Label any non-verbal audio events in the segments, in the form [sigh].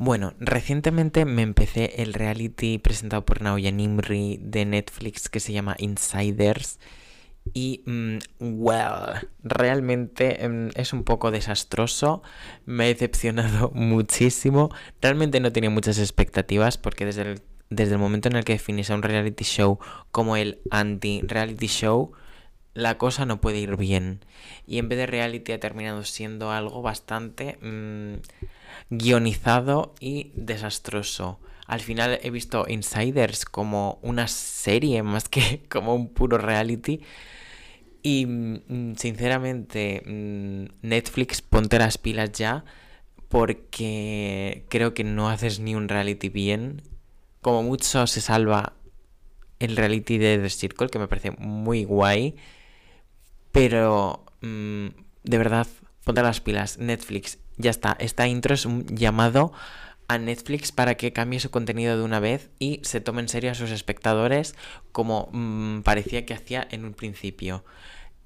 Bueno, recientemente me empecé el reality presentado por Naoya Nimri de Netflix que se llama Insiders. Y, mm, well, realmente mm, es un poco desastroso. Me ha decepcionado [laughs] muchísimo. Realmente no tenía muchas expectativas porque desde el, desde el momento en el que definís a un reality show como el anti-reality show, la cosa no puede ir bien. Y en vez de reality ha terminado siendo algo bastante mm, guionizado y desastroso. Al final he visto Insiders como una serie más que [laughs] como un puro reality. Y mm, sinceramente, mm, Netflix, ponte las pilas ya. Porque creo que no haces ni un reality bien. Como mucho se salva el reality de The Circle, que me parece muy guay. Pero, mm, de verdad, ponte las pilas. Netflix, ya está. Esta intro es un llamado a Netflix para que cambie su contenido de una vez y se tome en serio a sus espectadores como mm, parecía que hacía en un principio.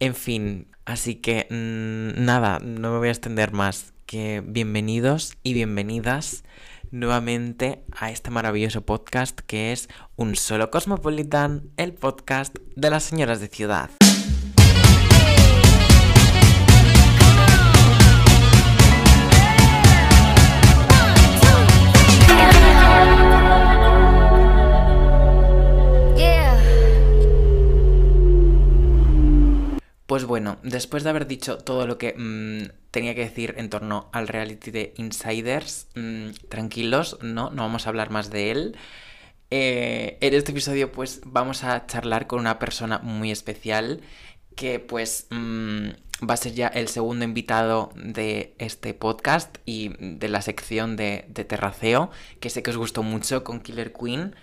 En fin, así que mm, nada, no me voy a extender más. Que bienvenidos y bienvenidas nuevamente a este maravilloso podcast que es Un Solo Cosmopolitan, el podcast de las señoras de ciudad. Pues bueno, después de haber dicho todo lo que mm, tenía que decir en torno al reality de Insiders, mm, tranquilos, no, no vamos a hablar más de él. Eh, en este episodio pues vamos a charlar con una persona muy especial que pues mm, va a ser ya el segundo invitado de este podcast y de la sección de, Terraceo, que sé que os gustó mucho con Killer Queen.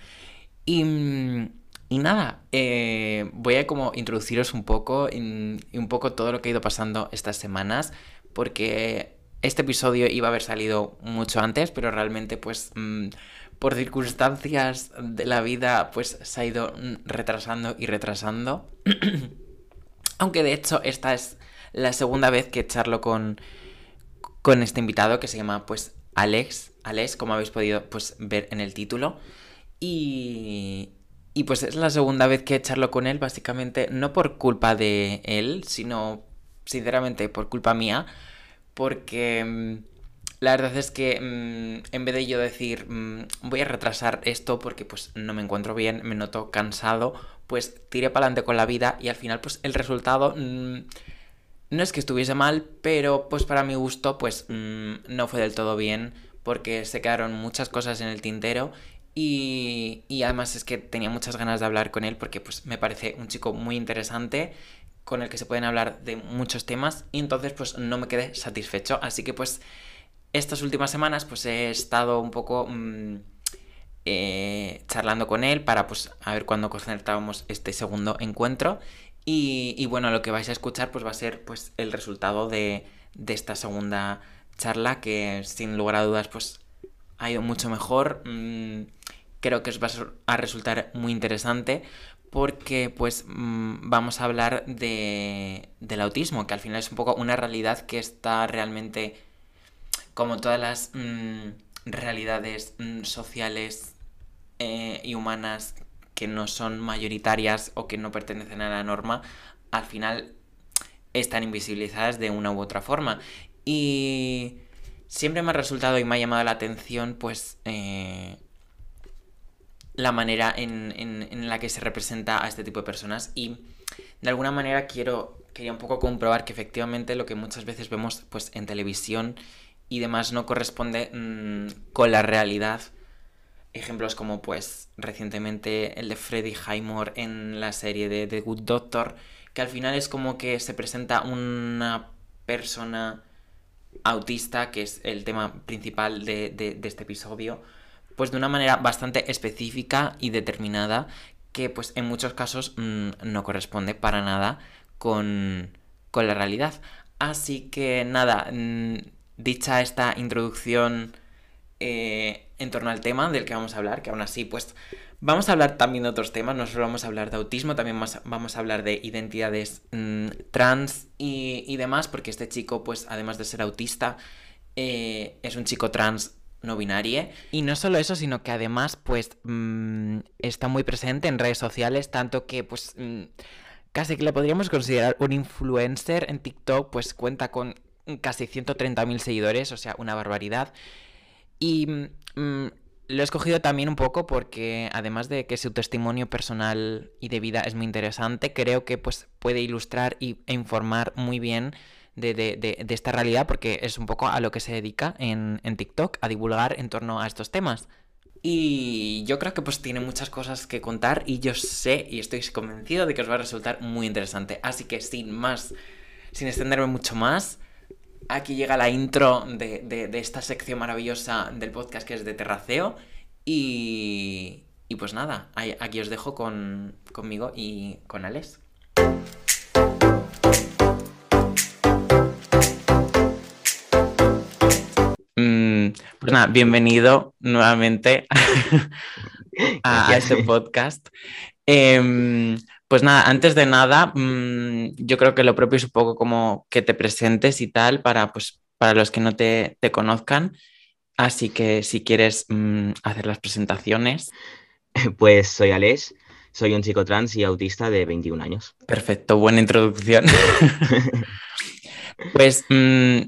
Y... Y nada, eh, voy a como introduciros un poco, y un poco todo lo que ha ido pasando estas semanas, porque este episodio iba a haber salido mucho antes, pero realmente pues mm, por circunstancias de la vida pues se ha ido retrasando y retrasando. [clears throat] Aunque de hecho esta es la segunda vez que charlo con, con este invitado que se llama pues Alex, Alex, como habéis podido pues ver en el título. Y, y pues es la segunda vez que charlo con él, básicamente no por culpa de él, sino sinceramente por culpa mía, porque mm, la verdad es que mm, en vez de yo decir mm, voy a retrasar esto porque pues no me encuentro bien, me noto cansado, pues tiré para adelante con la vida y al final pues el resultado no es que estuviese mal, pero pues para mi gusto pues no fue del todo bien porque se quedaron muchas cosas en el tintero y, además es que tenía muchas ganas de hablar con él porque pues me parece un chico muy interesante con el que se pueden hablar de muchos temas y entonces pues no me quedé satisfecho. Así que pues estas últimas semanas pues he estado un poco mm, eh, charlando con él para pues a ver cuándo concertábamos este segundo encuentro. Y, y, bueno, lo que vais a escuchar pues va a ser pues el resultado de, de esta segunda charla que sin lugar a dudas pues ha ido mucho mejor. Mm, creo que os va a resultar muy interesante porque pues mm, vamos a hablar de, del autismo, que al final es un poco una realidad que está realmente, como todas las mm, realidades sociales eh, y humanas que no son mayoritarias o que no pertenecen a la norma, al final están invisibilizadas de una u otra forma. Y siempre me ha resultado y me ha llamado la atención, pues, eh, la manera en, la que se representa a este tipo de personas. Y de alguna manera quiero, quería un poco comprobar que efectivamente lo que muchas veces vemos, pues, en televisión y demás no corresponde mm, con la realidad. Ejemplos como, pues, recientemente el de Freddie Highmore en la serie de The Good Doctor, que al final es como que se presenta una persona autista, que es el tema principal de, este episodio, pues de una manera bastante específica y determinada que pues en muchos casos mm, no corresponde para nada con, con, la realidad. Así que nada, mm, dicha esta introducción eh, en torno al tema del que vamos a hablar, que aún así pues Vamos a hablar también de otros temas, no solo vamos a hablar de autismo, también vamos a hablar de identidades mm, trans y, demás, porque este chico, pues además de ser autista, eh, es un chico trans no binaria. Y no solo eso, sino que además, pues, mm, está muy presente en redes sociales, tanto que, pues, mm, casi que le podríamos considerar un influencer en TikTok, pues cuenta con casi 130.000 seguidores, o sea, una barbaridad. Y mm, lo he escogido también un poco porque, además de que su testimonio personal y de vida es muy interesante, creo que pues, puede ilustrar y, e informar muy bien de, esta realidad porque es un poco a lo que se dedica en, TikTok, a divulgar en torno a estos temas. Y yo creo que pues tiene muchas cosas que contar y yo sé y estoy convencido de que os va a resultar muy interesante. Así que sin más, sin extenderme mucho más, aquí llega la intro de, esta sección maravillosa del podcast que es de Terraceo. Y, y pues nada, aquí os dejo con, conmigo y con Alex. Pues nada, bienvenido nuevamente [laughs] a, este podcast. Em, pues nada, antes de nada, mm, yo creo que lo propio es un poco como que te presentes y tal para, pues, para los que no te, conozcan. Así que si quieres mm, hacer las presentaciones. [laughs] Pues soy Alex, soy un chico trans y autista de 21 años. Perfecto, buena introducción. [laughs] pues mm,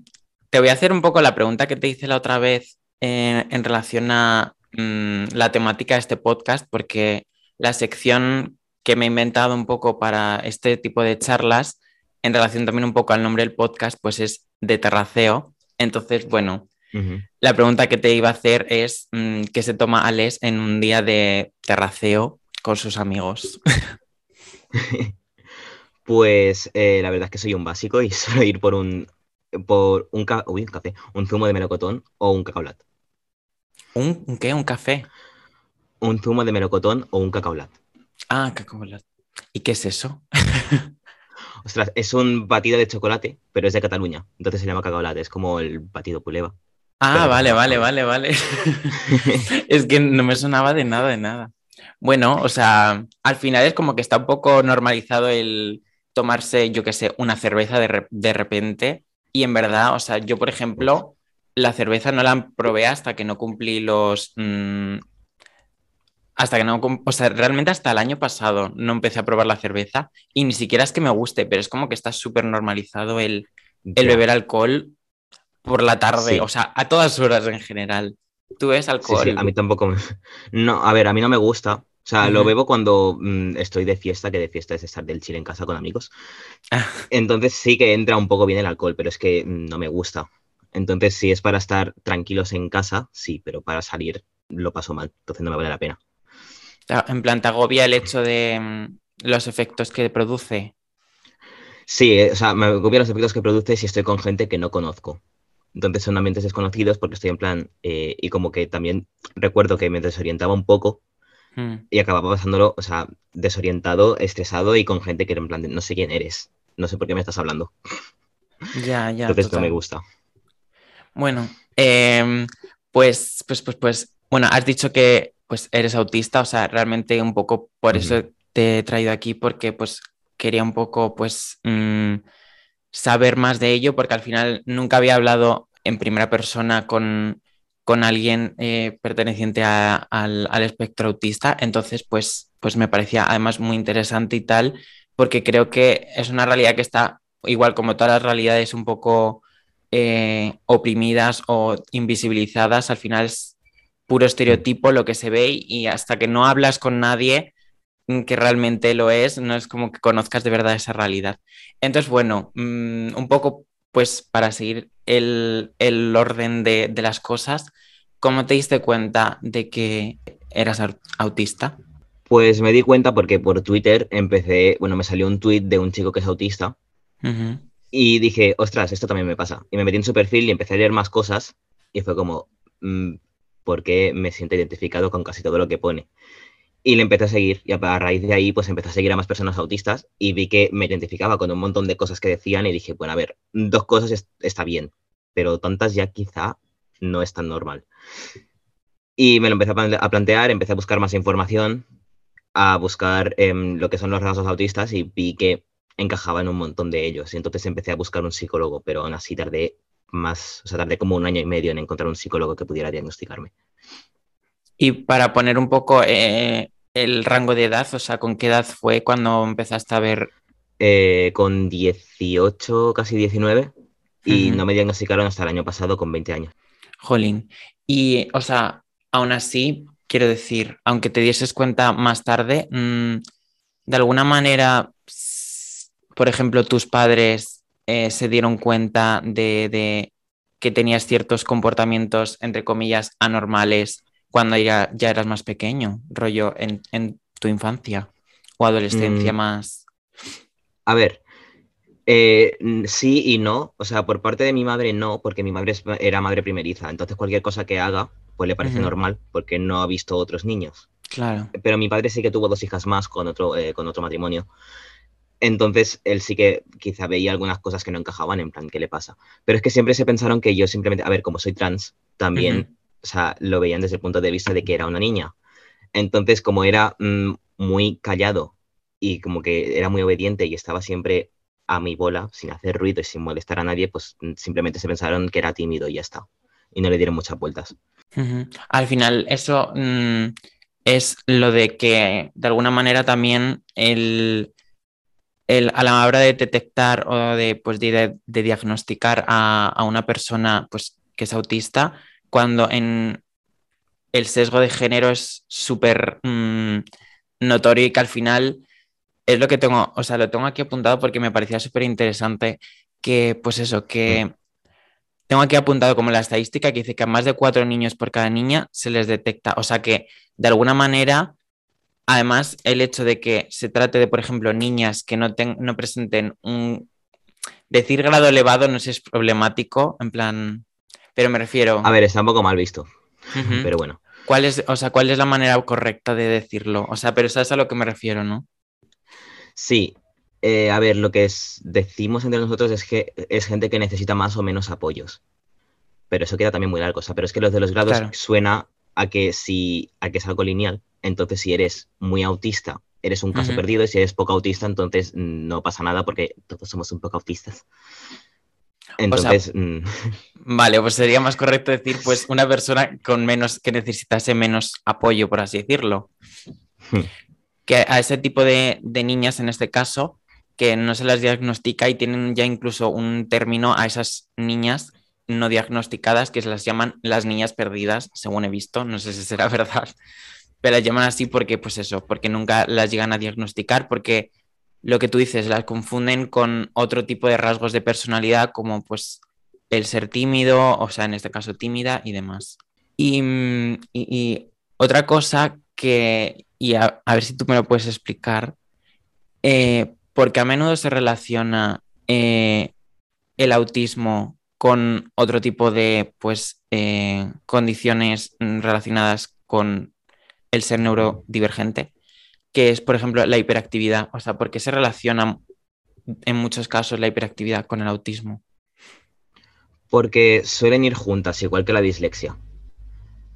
te voy a hacer un poco la pregunta que te hice la otra vez en relación a la temática de este podcast, porque la sección que me he inventado un poco para este tipo de charlas, en relación también un poco al nombre del podcast, pues es de terraceo. Entonces, bueno, la pregunta que te iba a hacer es, mm, ¿qué se toma Alex en un día de terraceo con sus amigos? [laughs] pues eh, la verdad es que soy un básico y [laughs] suelo ir por un, por un, un café, un zumo de melocotón o un cacaolat. ¿Un, qué? ¿Un café? Un zumo de melocotón o un cacaolat. Ah, cacaolat. ¿Y qué es eso? [laughs] Ostras, es un batido de chocolate, pero es de Cataluña. Entonces se llama cacaolat, es como el batido puleva. Ah, vale, vale, vale, [laughs] vale. es que no me sonaba de nada, de nada. Bueno, o sea, al final es como que está un poco normalizado el tomarse, yo qué sé, una cerveza de, de repente. Y en verdad, o sea, yo, por ejemplo, la cerveza no la probé hasta que no cumplí los... Mm, hasta que no... O sea, realmente hasta el año pasado no empecé a probar la cerveza y ni siquiera es que me guste, pero es como que está súper normalizado el, beber alcohol por la tarde, o sea, a todas horas en general. ¿Tú ves alcohol? Sí, a mí tampoco me... No, a ver, a mí no me gusta. O sea, lo bebo cuando mm, estoy de fiesta, que de fiesta es estar del chile en casa con amigos. Ah. Entonces sí que entra un poco bien el alcohol, pero es que no me gusta. Entonces, si es para estar tranquilos en casa, sí, pero para salir lo paso mal, entonces no me vale la pena. En plan, ¿te agobia el hecho de mm, los efectos que produce? Sí, eh, o sea, me agobia los efectos que produce si estoy con gente que no conozco. Entonces son ambientes desconocidos porque estoy en plan, eh, y como que también recuerdo que me desorientaba un poco hmm. y acababa pasándolo, o sea, desorientado, estresado y con gente que era en plan, no sé quién eres, no sé por qué me estás hablando. Ya, ya. Entonces no me gusta. Bueno, em, pues, pues, pues, pues, bueno, has dicho que pues eres autista, o sea, realmente un poco por eso te he traído aquí, porque pues quería un poco pues mm, saber más de ello, porque al final nunca había hablado en primera persona con, alguien eh, perteneciente al, espectro autista, entonces pues, pues me parecía además muy interesante y tal, porque creo que es una realidad que está, igual como todas las realidades, un poco eh, oprimidas o invisibilizadas, al final es puro estereotipo lo que se ve y hasta que no hablas con nadie que realmente lo es, no es como que conozcas de verdad esa realidad. Entonces, bueno, mm, un poco pues para seguir el, orden de, de, las cosas, ¿cómo te diste cuenta de que eras autista? Pues me di cuenta porque por Twitter empecé, bueno, me salió un tweet de un chico que es autista. Y dije, ostras, esto también me pasa. Y me metí en su perfil y empecé a leer más cosas y fue como, mm, ¿por qué me siento identificado con casi todo lo que pone? Y le empecé a seguir y a raíz de ahí pues empecé a seguir a más personas autistas y vi que me identificaba con un montón de cosas que decían y dije, bueno, a ver, dos cosas está bien, pero tantas ya quizá no es tan normal. Y me lo empecé a plantear, empecé a buscar más información, a buscar em, lo que son los rasgos autistas y vi que encajaba en un montón de ellos. Y entonces empecé a buscar un psicólogo, pero aún así tardé más, o sea, tardé como un año y medio en encontrar un psicólogo que pudiera diagnosticarme. Y para poner un poco eh, el rango de edad, o sea, ¿con qué edad fue cuando empezaste a ver? Eh, con 18, casi 19, y no me diagnosticaron hasta el año pasado con 20 años. Jolín. Y, o sea, aún así, quiero decir, aunque te dieses cuenta más tarde, mm, de alguna manera, por ejemplo, tus padres eh, se dieron cuenta de, que tenías ciertos comportamientos, entre comillas, anormales cuando ya, ya eras más pequeño, rollo en, tu infancia o adolescencia mm. más. A ver, eh, sí y no. O sea, por parte de mi madre no, porque mi madre era madre primeriza. Entonces cualquier cosa que haga, pues le parece normal, porque no ha visto otros niños. Claro. Pero mi padre sí que tuvo dos hijas más con otro, eh, con otro matrimonio. Entonces, él sí que quizá veía algunas cosas que no encajaban, en plan, ¿qué le pasa? Pero es que siempre se pensaron que yo simplemente, a ver, como soy trans, también, o sea, lo veían desde el punto de vista de que era una niña. Entonces, como era mm, muy callado y como que era muy obediente y estaba siempre a mi bola, sin hacer ruido y sin molestar a nadie, pues mm, simplemente se pensaron que era tímido y ya está. Y no le dieron muchas vueltas. Al final, eso mm, es lo de que, de alguna manera, también el a la hora de detectar o de, pues, de, diagnosticar a, una persona pues, que es autista, cuando en el sesgo de género es súper mm, notorio y que al final es lo que tengo, o sea, lo tengo aquí apuntado porque me parecía súper interesante que, pues eso, que mm. tengo aquí apuntado como la estadística que dice que a más de cuatro niños por cada niña se les detecta, o sea que de alguna manera Además, el hecho de que se trate de, por ejemplo, niñas que no, no presenten un... Decir grado elevado no sé si es problemático, en plan... Pero me refiero... A ver, está un poco mal visto, pero bueno. ¿Cuál es, o sea, ¿Cuál es la manera correcta de decirlo? O sea, pero eso es a lo que me refiero, ¿no? Sí. Eh, a ver, lo que es, decimos entre nosotros es que es gente que necesita más o menos apoyos. Pero eso queda también muy largo. O sea, pero es que los de los grados suena a que si a que es algo lineal. Entonces, si eres muy autista, eres un caso perdido, y si eres poco autista, entonces no pasa nada porque todos somos un poco autistas. Entonces. Mm. [laughs] Vale, pues sería más correcto decir, pues, una persona con menos, que necesitase menos apoyo, por así decirlo. Hmm. Que a ese tipo de, de niñas, en este caso, que no se las diagnostica y tienen ya incluso un término a esas niñas no diagnosticadas que se las llaman las niñas perdidas, según he visto, no sé si será [laughs] verdad, pero las llaman así porque, pues eso, porque nunca las llegan a diagnosticar, porque lo que tú dices, las confunden con otro tipo de rasgos de personalidad, como pues el ser tímido, o sea, en este caso tímida y demás. Y, otra cosa que, y a, ver si tú me lo puedes explicar, eh, porque a menudo se relaciona eh, el autismo con otro tipo de pues, eh, condiciones relacionadas con el ser neurodivergente, que es, por ejemplo, la hiperactividad. O sea, ¿por qué se relaciona en muchos casos la hiperactividad con el autismo? Porque suelen ir juntas, igual que la dislexia.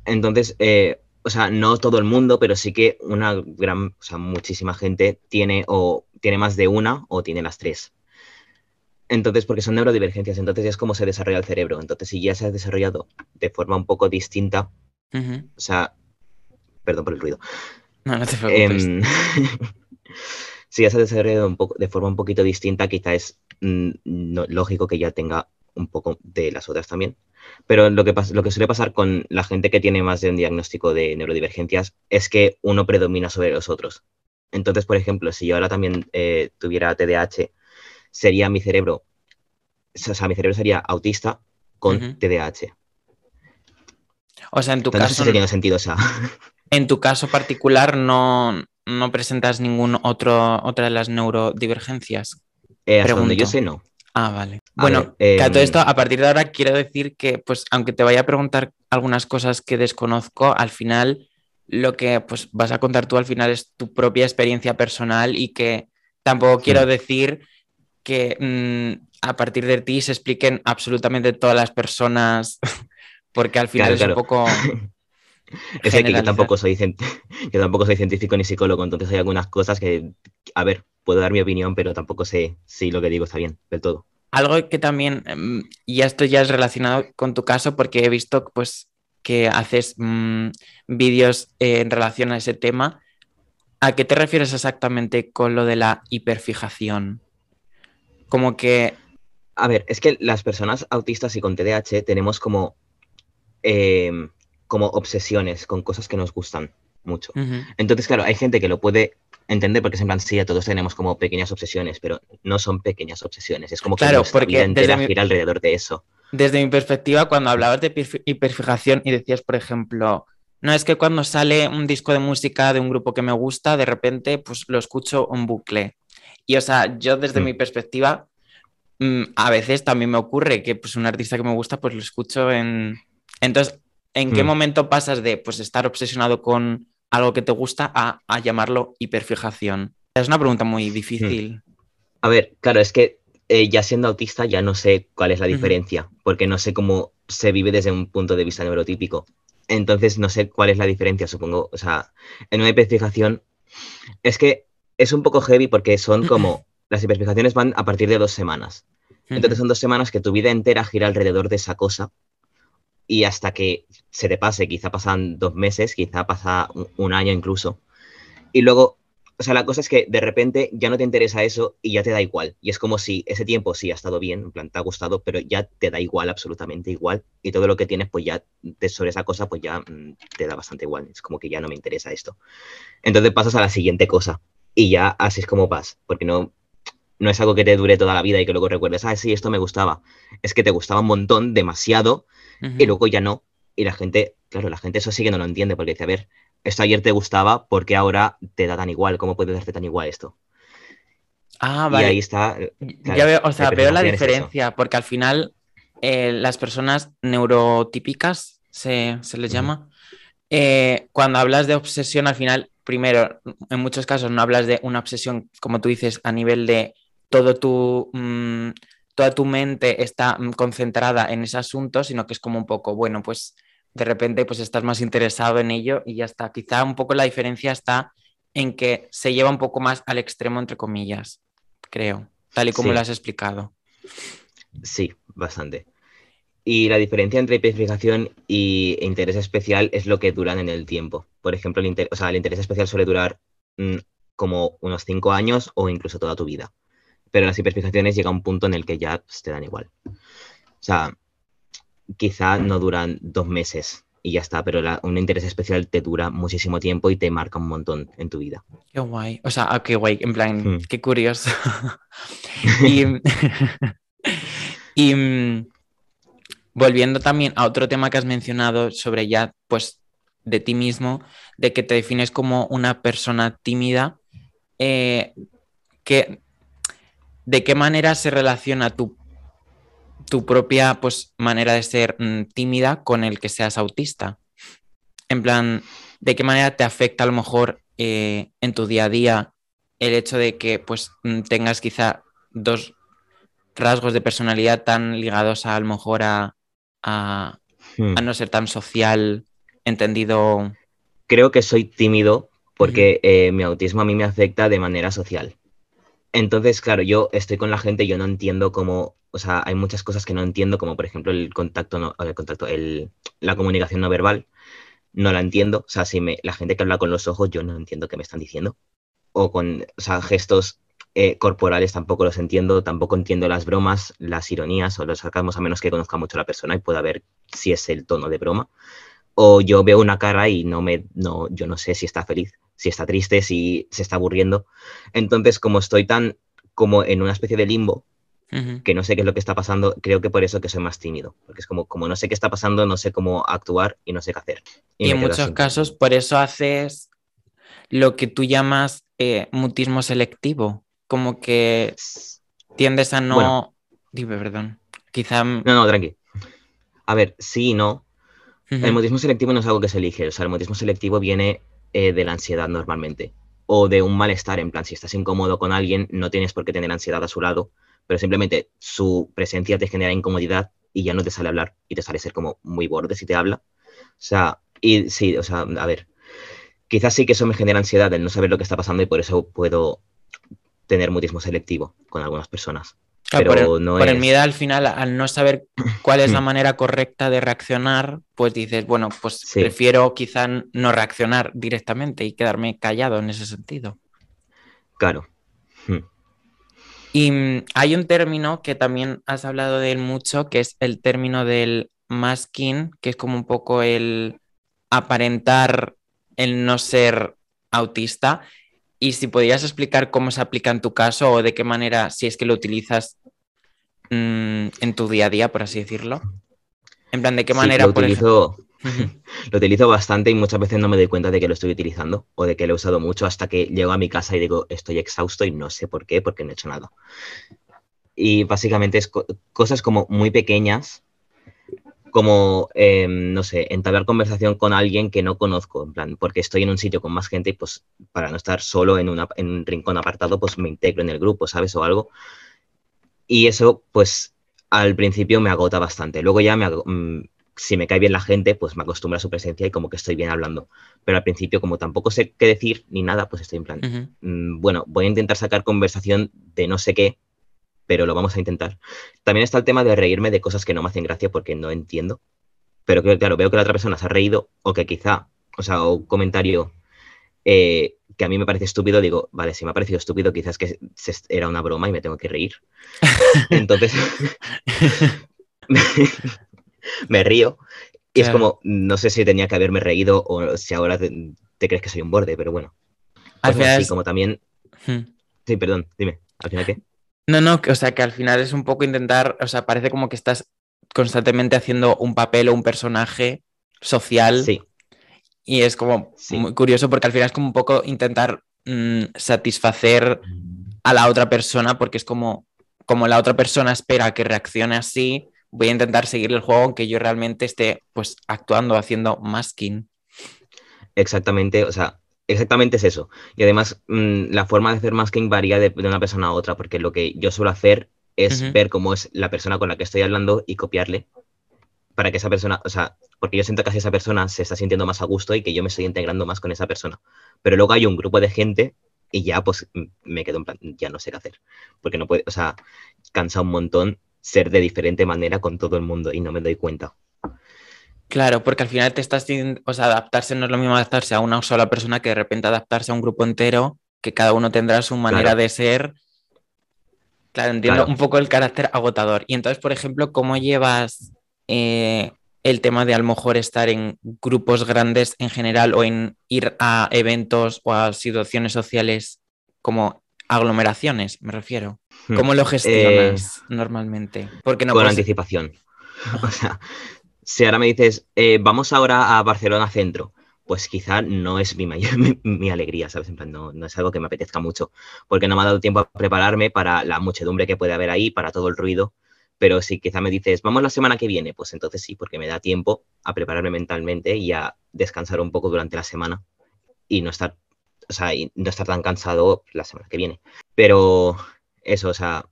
Entonces, eh, o sea, no todo el mundo, pero sí que una gran, o sea, muchísima gente tiene o tiene más de una o tiene las tres. Entonces, porque son neurodivergencias, entonces ya es como se desarrolla el cerebro. Entonces, si ya se ha desarrollado de forma un poco distinta, o sea, Perdón por el ruido. No, no te preocupes. Si ya se ha desarrollado un poco, de forma un poquito distinta, quizá es mm, lógico que ya tenga un poco de las otras también. Pero lo que, lo que suele pasar con la gente que tiene más de un diagnóstico de neurodivergencias es que uno predomina sobre los otros. Entonces, por ejemplo, si yo ahora también eh, tuviera TDAH, sería mi cerebro, o sea, mi cerebro sería autista con TDAH. O sea, en tu caso. No tiene sentido, o sea. [laughs] En tu caso particular no, presentas ningún otro, otra de las neurodivergencias. Eh, hasta yo sé, no. Ah, vale. bueno, a todo em, esto, a partir de ahora quiero decir que, pues, aunque te vaya a preguntar algunas cosas que desconozco, al final lo que pues, vas a contar tú al final es tu propia experiencia personal y que tampoco quiero decir que mm, a partir de ti se expliquen absolutamente todas las personas, [laughs] porque al final es un poco [laughs] [laughs] Es que yo tampoco, soy, yo [laughs] tampoco soy científico ni psicólogo, entonces hay algunas cosas que, a ver, puedo dar mi opinión, pero tampoco sé si lo que digo está bien del todo. algo que también, em, y esto ya es relacionado con tu caso, porque he visto pues, que haces mm, vídeos en relación a ese tema. ¿A qué te refieres exactamente con lo de la hiperfijación? Como que... A ver, es que las personas autistas y con TDAH tenemos como, em, como obsesiones con cosas que nos gustan mucho. Entonces, claro, hay gente que lo puede entender porque es en plan, sí, todos tenemos como pequeñas obsesiones, pero no son pequeñas obsesiones. Es como que claro, porque vida entera gira alrededor de eso. Desde mi perspectiva, cuando hablabas de hiperfijación y decías, por ejemplo, no es que cuando sale un disco de música de un grupo que me gusta, de repente pues lo escucho en bucle. Y o sea, yo desde mm. mi perspectiva, mm, a veces también me ocurre que pues un artista que me gusta, pues lo escucho en... Entonces, ¿en qué mm. momento pasas de pues estar obsesionado con algo que te gusta a, llamarlo hiperfijación? Es una pregunta muy difícil. A ver, claro, es que eh, ya siendo autista ya no sé cuál es la diferencia, porque no sé cómo se vive desde un punto de vista neurotípico. Entonces no sé cuál es la diferencia, supongo. O sea, en una hiperfijación es que es un poco heavy porque son [laughs] como, las hiperfijaciones van a partir de dos semanas. Entonces son dos semanas que tu vida entera gira alrededor de esa cosa y hasta que se te pase, quizá pasan dos meses, quizá pasa un año incluso. Y luego, o sea, la cosa es que de repente ya no te interesa eso y ya te da igual. Y es como si ese tiempo sí ha estado bien, en plan, te ha gustado, pero ya te da igual, absolutamente igual. Y todo lo que tienes, pues ya, de sobre esa cosa, pues ya mm, te da bastante igual. Es como que ya no me interesa esto. Entonces pasas a la siguiente cosa. Y ya así es como vas, porque no, no es algo que te dure toda la vida y que luego recuerdes, ah, sí, esto me gustaba. Es que te gustaba un montón, demasiado, y luego ya no. Y la gente, claro, la gente eso sí que no lo entiende porque dice, a ver, esto ayer te gustaba, porque ahora te da tan igual? ¿Cómo puede darte tan igual esto? Ah, vale. Y ahí está. ya veo, o sea, veo la diferencia, porque al final eh, las personas neurotípicas se, les llama. Eh, cuando hablas de obsesión, al final, primero, en muchos casos no hablas de una obsesión, como tú dices, a nivel de todo tu. Mm, toda tu mente está mm, concentrada en ese asunto, sino que es como un poco, bueno, pues de repente pues estás más interesado en ello y ya está. Quizá un poco la diferencia está en que se lleva un poco más al extremo, entre comillas, creo, tal y como lo has explicado. Sí, bastante. Y la diferencia entre hiperfijación y interés especial es lo que duran en el tiempo. Por ejemplo, el, el interés especial suele durar mm, como unos cinco años o incluso toda tu vida pero las hiperfijaciones llega a un punto en el que ya pues, te dan igual. O sea, quizá no duran dos meses y ya está, pero un interés especial te dura muchísimo tiempo y te marca un montón en tu vida. Qué guay. O sea, ah, qué guay, en plan, hmm. qué curioso. [laughs] y, y mm, volviendo también a otro tema que has mencionado sobre ya, pues, de ti mismo, de que te defines como una persona tímida, eh, que ¿de qué manera se relaciona tu, tu propia pues, manera de ser mm, tímida con el que seas autista? En plan, ¿de qué manera te afecta a lo mejor eh, en tu día a día el hecho de que pues, mm, tengas quizá dos rasgos de personalidad tan ligados a, lo mejor a, a, hmm. no ser tan social, entendido? Creo que soy tímido porque eh, mi autismo a mí me afecta de manera social. Entonces, claro, yo estoy con la gente, yo no entiendo cómo, o sea, hay muchas cosas que no entiendo, como por ejemplo el contacto, no, el contacto, el, la comunicación no verbal, no la entiendo. O sea, si me, la gente que habla con los ojos, yo no entiendo qué me están diciendo. O con, o sea, gestos eh, corporales tampoco los entiendo, tampoco entiendo las bromas, las ironías o los sarcasmos, a menos que conozca mucho a la persona y pueda ver si es el tono de broma. O yo veo una cara y no me, no, yo no sé si está feliz si está triste, si se está aburriendo. Entonces, como estoy tan como en una especie de limbo, que no sé qué es lo que está pasando, creo que por eso que soy más tímido, porque es como, como no sé qué está pasando, no sé cómo actuar y no sé qué hacer. Y, en muchos casos, por eso haces lo que tú llamas eh, mutismo selectivo, como que tiendes a no... Dime, perdón. Quizá... No, no, tranqui. A ver, sí y no. El mutismo selectivo no es algo que se elige, o sea, el mutismo selectivo viene eh, de la ansiedad normalmente. O de un malestar, en plan, si estás incómodo con alguien, no tienes por qué tener ansiedad a su lado, pero simplemente su presencia te genera incomodidad y ya no te sale hablar y te sale ser como muy borde si te habla. O sea, y sí, o sea, a ver, quizás sí que eso me genera ansiedad el no saber lo que está pasando y por eso puedo tener mutismo selectivo con algunas personas. Pero por no por el miedo al final, al no saber cuál es la manera correcta de reaccionar, pues dices, bueno, pues prefiero quizá no reaccionar directamente y quedarme callado en ese sentido. Claro. Hmm. Y mm, hay un término que también has hablado de él mucho, que es el término del masking, que es como un poco el aparentar el no ser autista. Y si podrías explicar cómo se aplica en tu caso o de qué manera, si es que lo utilizas mm, en tu día a día, por así decirlo. En plan, ¿de qué manera? lo, utilizo, [laughs] lo utilizo bastante y muchas veces no me doy cuenta de que lo estoy utilizando o de que lo he usado mucho hasta que llego a mi casa y digo, estoy exhausto y no sé por qué, porque no he hecho nada. Y básicamente es cosas como muy pequeñas como, em, no sé, entablar conversación con alguien que no conozco, en plan, porque estoy en un sitio con más gente y pues para no estar solo en, un rincón apartado, pues me integro en el grupo, ¿sabes? O algo. Y eso, pues al principio me agota bastante. Luego ya, me, mm, si me cae bien la gente, pues me acostumbro a su presencia y como que estoy bien hablando. Pero al principio, como tampoco sé qué decir ni nada, pues estoy en plan, mm, bueno, voy a intentar sacar conversación de no sé qué pero lo vamos a intentar. También está el tema de reírme de cosas que no me hacen gracia porque no entiendo. Pero claro, veo que la otra persona se ha reído o que quizá, o sea, un comentario eh, que a mí me parece estúpido, digo, vale, si me ha parecido estúpido, quizás que era una broma y me tengo que reír. [laughs] Entonces, [laughs] me, río. Y es como, no sé si tenía que haberme reído o si ahora te, crees que soy un borde, pero bueno. Al final como también... Hmm. Sí, perdón, dime, ¿al final qué? No, no, o sea que al final es un poco intentar, o sea, parece como que estás constantemente haciendo un papel o un personaje social. Sí. Y es como muy curioso porque al final es como un poco intentar mm, satisfacer a la otra persona porque es como, como la otra persona espera que reaccione así, voy a intentar seguir el juego aunque yo realmente esté pues actuando, haciendo masking. Exactamente, o sea, Exactamente es eso. Y además, mm, la forma de hacer masking varía de, una persona a otra, porque lo que yo suelo hacer es ver cómo es la persona con la que estoy hablando y copiarle para que esa persona, o sea, porque yo siento que así esa persona se está sintiendo más a gusto y que yo me estoy integrando más con esa persona. Pero luego hay un grupo de gente y ya pues me quedo en plan, ya no sé qué hacer. Porque no puede, o sea, cansa un montón ser de diferente manera con todo el mundo y no me doy cuenta. Claro, porque al final te estás, o sea, adaptarse no es lo mismo adaptarse a una sola persona que de repente adaptarse a un grupo entero, que cada uno tendrá su manera de ser. Claro, entiendo un poco el carácter agotador. Y entonces, por ejemplo, ¿cómo llevas eh, el tema de a lo mejor estar en grupos grandes en general o en ir a eventos o a situaciones sociales como aglomeraciones, me refiero? Hmm. ¿Cómo lo gestionas eh, normalmente? Porque no con anticipación. [laughs] o sea, si ahora me dices, eh, vamos ahora a Barcelona Centro, pues quizá no es mi, mayor, [laughs] mi, alegría, ¿sabes? En plan, no, no, es algo que me apetezca mucho, porque no me ha dado tiempo a prepararme para la muchedumbre que puede haber ahí, para todo el ruido. Pero si quizá me dices, vamos la semana que viene, pues entonces sí, porque me da tiempo a prepararme mentalmente y a descansar un poco durante la semana y no estar, o sea, no estar tan cansado la semana que viene. Pero eso, o sea,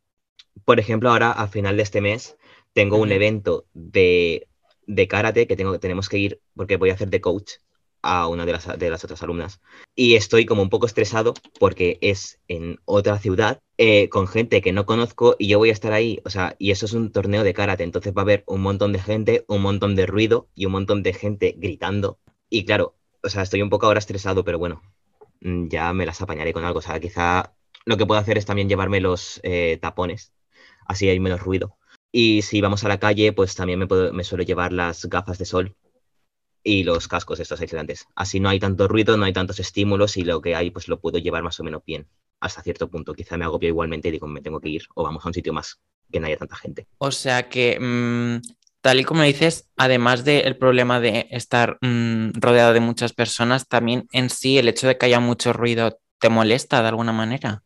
por ejemplo, ahora a final de este mes tengo un evento de de karate que tengo, tenemos que ir porque voy a hacer de coach a una de las, de las otras alumnas. Y estoy como un poco estresado porque es en otra ciudad eh, con gente que no conozco y yo voy a estar ahí. O sea, y eso es un torneo de karate. Entonces va a haber un montón de gente, un montón de ruido y un montón de gente gritando. Y claro, o sea, estoy un poco ahora estresado, pero bueno, mm, ya me las apañaré con algo. O sea, quizá lo que puedo hacer es también llevarme los eh, tapones. Así hay menos ruido. Y si vamos a la calle, pues también me, me suelo llevar las gafas de sol y los cascos estos aislantes. Así no hay tanto ruido, no hay tantos estímulos y lo que hay, pues lo puedo llevar más o menos bien hasta cierto punto. Quizá me agobio igualmente y digo, me tengo que ir o vamos a un sitio más que no haya tanta gente. O sea que, mm, tal y como dices, además del problema de estar mm, rodeado de muchas personas, también en sí el hecho de que haya mucho ruido te molesta de alguna manera.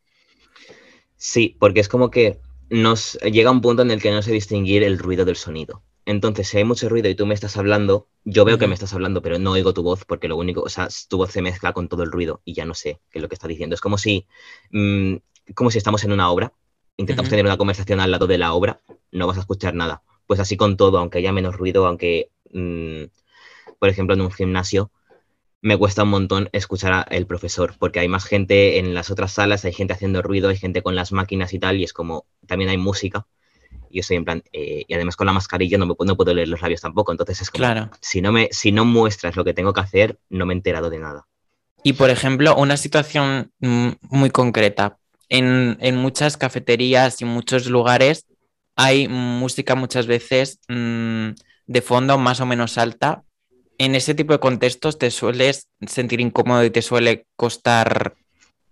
Sí, porque es como que nos llega un punto en el que no sé distinguir el ruido del sonido. Entonces, si hay mucho ruido y tú me estás hablando, yo veo que me estás hablando, pero no oigo tu voz porque lo único, o sea, tu voz se mezcla con todo el ruido y ya no sé qué es lo que está diciendo. Es como si, mm, como si estamos en una obra, intentamos tener una conversación al lado de la obra, no vas a escuchar nada. Pues así con todo, aunque haya menos ruido, aunque, mm, por ejemplo, en un gimnasio, me cuesta un montón escuchar al profesor, porque hay más gente en las otras salas, hay gente haciendo ruido, hay gente con las máquinas y tal, y es como, también hay música. Y yo estoy en plan, eh, y además con la mascarilla no, me, no puedo leer los labios tampoco, entonces es como, Claro. si, no me, si no muestras lo que tengo que hacer, no me he enterado de nada. Y por ejemplo, una situación mm, muy concreta. En, en muchas cafeterías y muchos lugares hay música muchas veces mm, de fondo más o menos alta. En ese tipo de contextos te sueles sentir incómodo y te suele costar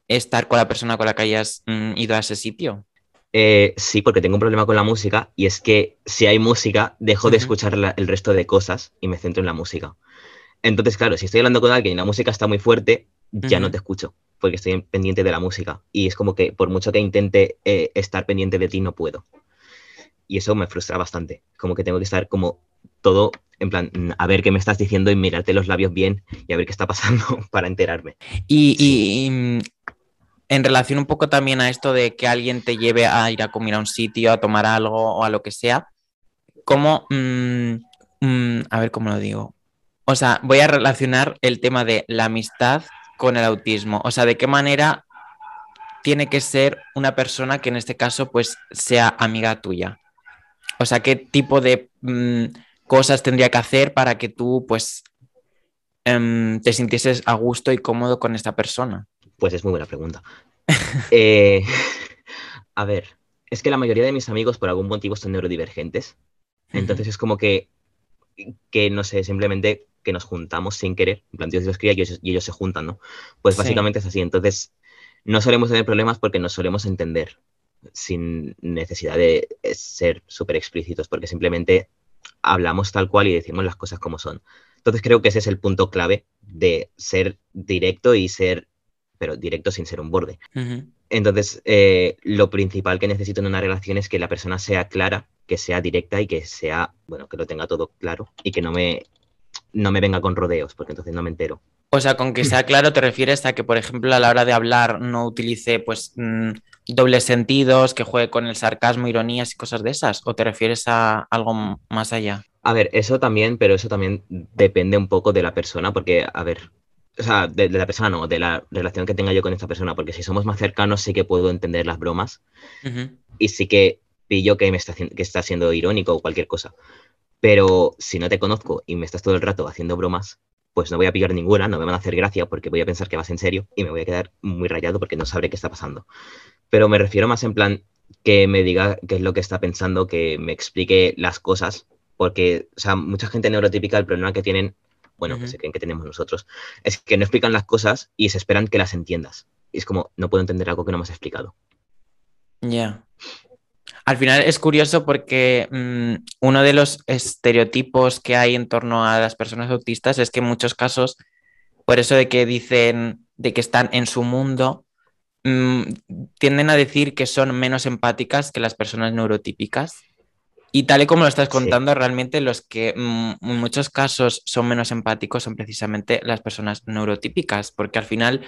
estar con la persona con la que hayas mm, ido a ese sitio. Eh, sí, porque tengo un problema con la música y es que si hay música, dejo de escuchar la- el resto de cosas y me centro en la música. Entonces, claro, si estoy hablando con alguien y la música está muy fuerte, ya no te escucho, porque estoy pendiente de la música. Y es como que por mucho que intente eh, estar pendiente de ti, no puedo. Y eso me frustra bastante. Como que tengo que estar como todo en plan, a ver qué me estás diciendo y mirarte los labios bien y a ver qué está pasando [laughs] para enterarme. Y, y- y, mm, en relación un poco también a esto de que alguien te lleve a ir a comer a un sitio, a tomar algo o a lo que sea, ¿cómo... mm, mm, a ver cómo lo digo. O sea, voy a relacionar el tema de la amistad con el autismo. O sea, ¿de qué manera tiene que ser una persona que en este caso pues sea amiga tuya? O sea, ¿qué tipo de mm, cosas tendría que hacer para que tú pues em, te sintieses a gusto y cómodo con esta persona? Pues es muy buena pregunta. [laughs] Eh, a ver, es que la mayoría de mis amigos por algún motivo son neurodivergentes. Entonces es como que, que, no sé, simplemente que nos juntamos sin querer. En plan, Dios los cría y ellos, y ellos se juntan, ¿no? Pues Sí. básicamente es así. Entonces no solemos tener problemas porque nos solemos entender sin necesidad de ser súper explícitos, porque simplemente hablamos tal cual y decimos las cosas como son. Entonces creo que ese es el punto clave de ser directo y ser, pero directo sin ser un borde. Entonces, eh, lo principal que necesito en una relación es que la persona sea clara, que sea directa y que sea, bueno, que lo tenga todo claro y que no me, no me venga con rodeos, porque entonces no me entero. O sea, con que sea [clears throat] claro, te refieres a que, por ejemplo, a la hora de hablar no utilice pues mm, dobles sentidos, que juegue con el sarcasmo, ironías y cosas de esas, o te refieres a algo más allá. A ver, eso también, pero eso también depende un poco de la persona, porque, a ver, o sea, de, de la persona no, de la relación que tenga yo con esta persona, porque si somos más cercanos sí que puedo entender las bromas y sí que pillo que me está, que está siendo irónico o cualquier cosa. Pero si no te conozco y me estás todo el rato haciendo bromas, pues no voy a pillar ninguna, no me van a hacer gracia porque voy a pensar que vas en serio y me voy a quedar muy rayado porque no sabré qué está pasando. Pero me refiero más en plan que me diga qué es lo que está pensando, que me explique las cosas, porque, o sea, mucha gente neurotípica, el problema que tienen, bueno, que se creen que tenemos nosotros, es que no explican las cosas y se esperan que las entiendas. Y es como, no puedo entender algo que no me has explicado. Ya. Al final es curioso porque mm, uno de los estereotipos que hay en torno a las personas autistas es que en muchos casos, por eso de que dicen de que están en su mundo, mm, tienden a decir que son menos empáticas que las personas neurotípicas. Y tal y como lo estás Sí. contando, realmente los que mm, en muchos casos son menos empáticos son precisamente las personas neurotípicas, porque al final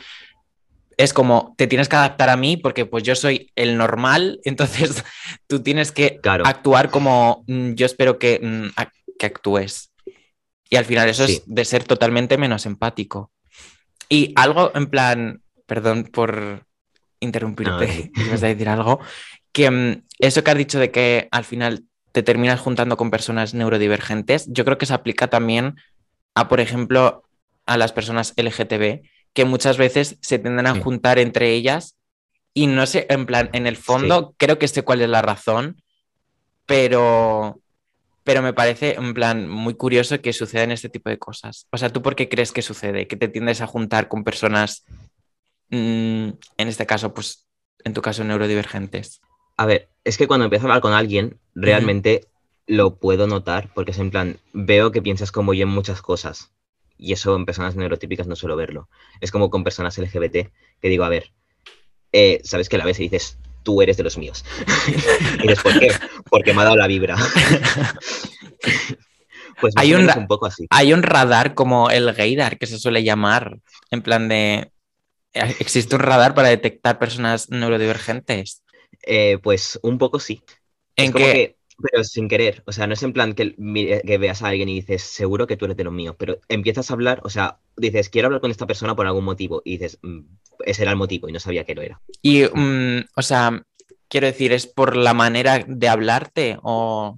es como te tienes que adaptar a mí porque pues yo soy el normal, [laughs] entonces tú tienes que Claro. actuar como mm, yo espero que, mm, que actúes. Y al final eso Sí. es de ser totalmente menos empático. Y algo en plan, perdón por interrumpirte, No, [laughs] ibas a decir algo, que mm, eso que has dicho de que al final te terminas juntando con personas neurodivergentes, yo creo que se aplica también a, por ejemplo, a las personas LGTB, que muchas veces se tienden a Sí. juntar entre ellas y no sé, en plan, en el fondo creo que sé cuál es la razón, pero, pero me parece en plan muy curioso que sucedan este tipo de cosas. O sea, ¿tú por qué crees que sucede? Que te tiendes a juntar con personas, mm, en este caso, pues, en tu caso, neurodivergentes. A ver, es que cuando empiezo a hablar con alguien, realmente lo puedo notar, porque es en plan, veo que piensas como yo en muchas cosas. Y eso en personas neurotípicas no suelo verlo. Es como con personas LGBT, que digo, a ver, eh, sabes que la ves y dices, tú eres de los míos. [laughs] y dices, ¿por qué? Porque me ha dado la vibra. [laughs] pues Hay un poco así. Hay un radar como el gaydar, que se suele llamar, en plan de... eh, ¿Existe un radar para detectar personas neurodivergentes? Eh, pues un poco sí. ¿En es como qué? que Pero sin querer, o sea, no es en plan que, que, veas a alguien y dices, seguro que tú eres de los míos, pero empiezas a hablar, o sea, dices, quiero hablar con esta persona por algún motivo, y dices, mm, ese era el motivo, y no sabía que lo era. Y, mm, o sea, quiero decir, ¿es por la manera de hablarte o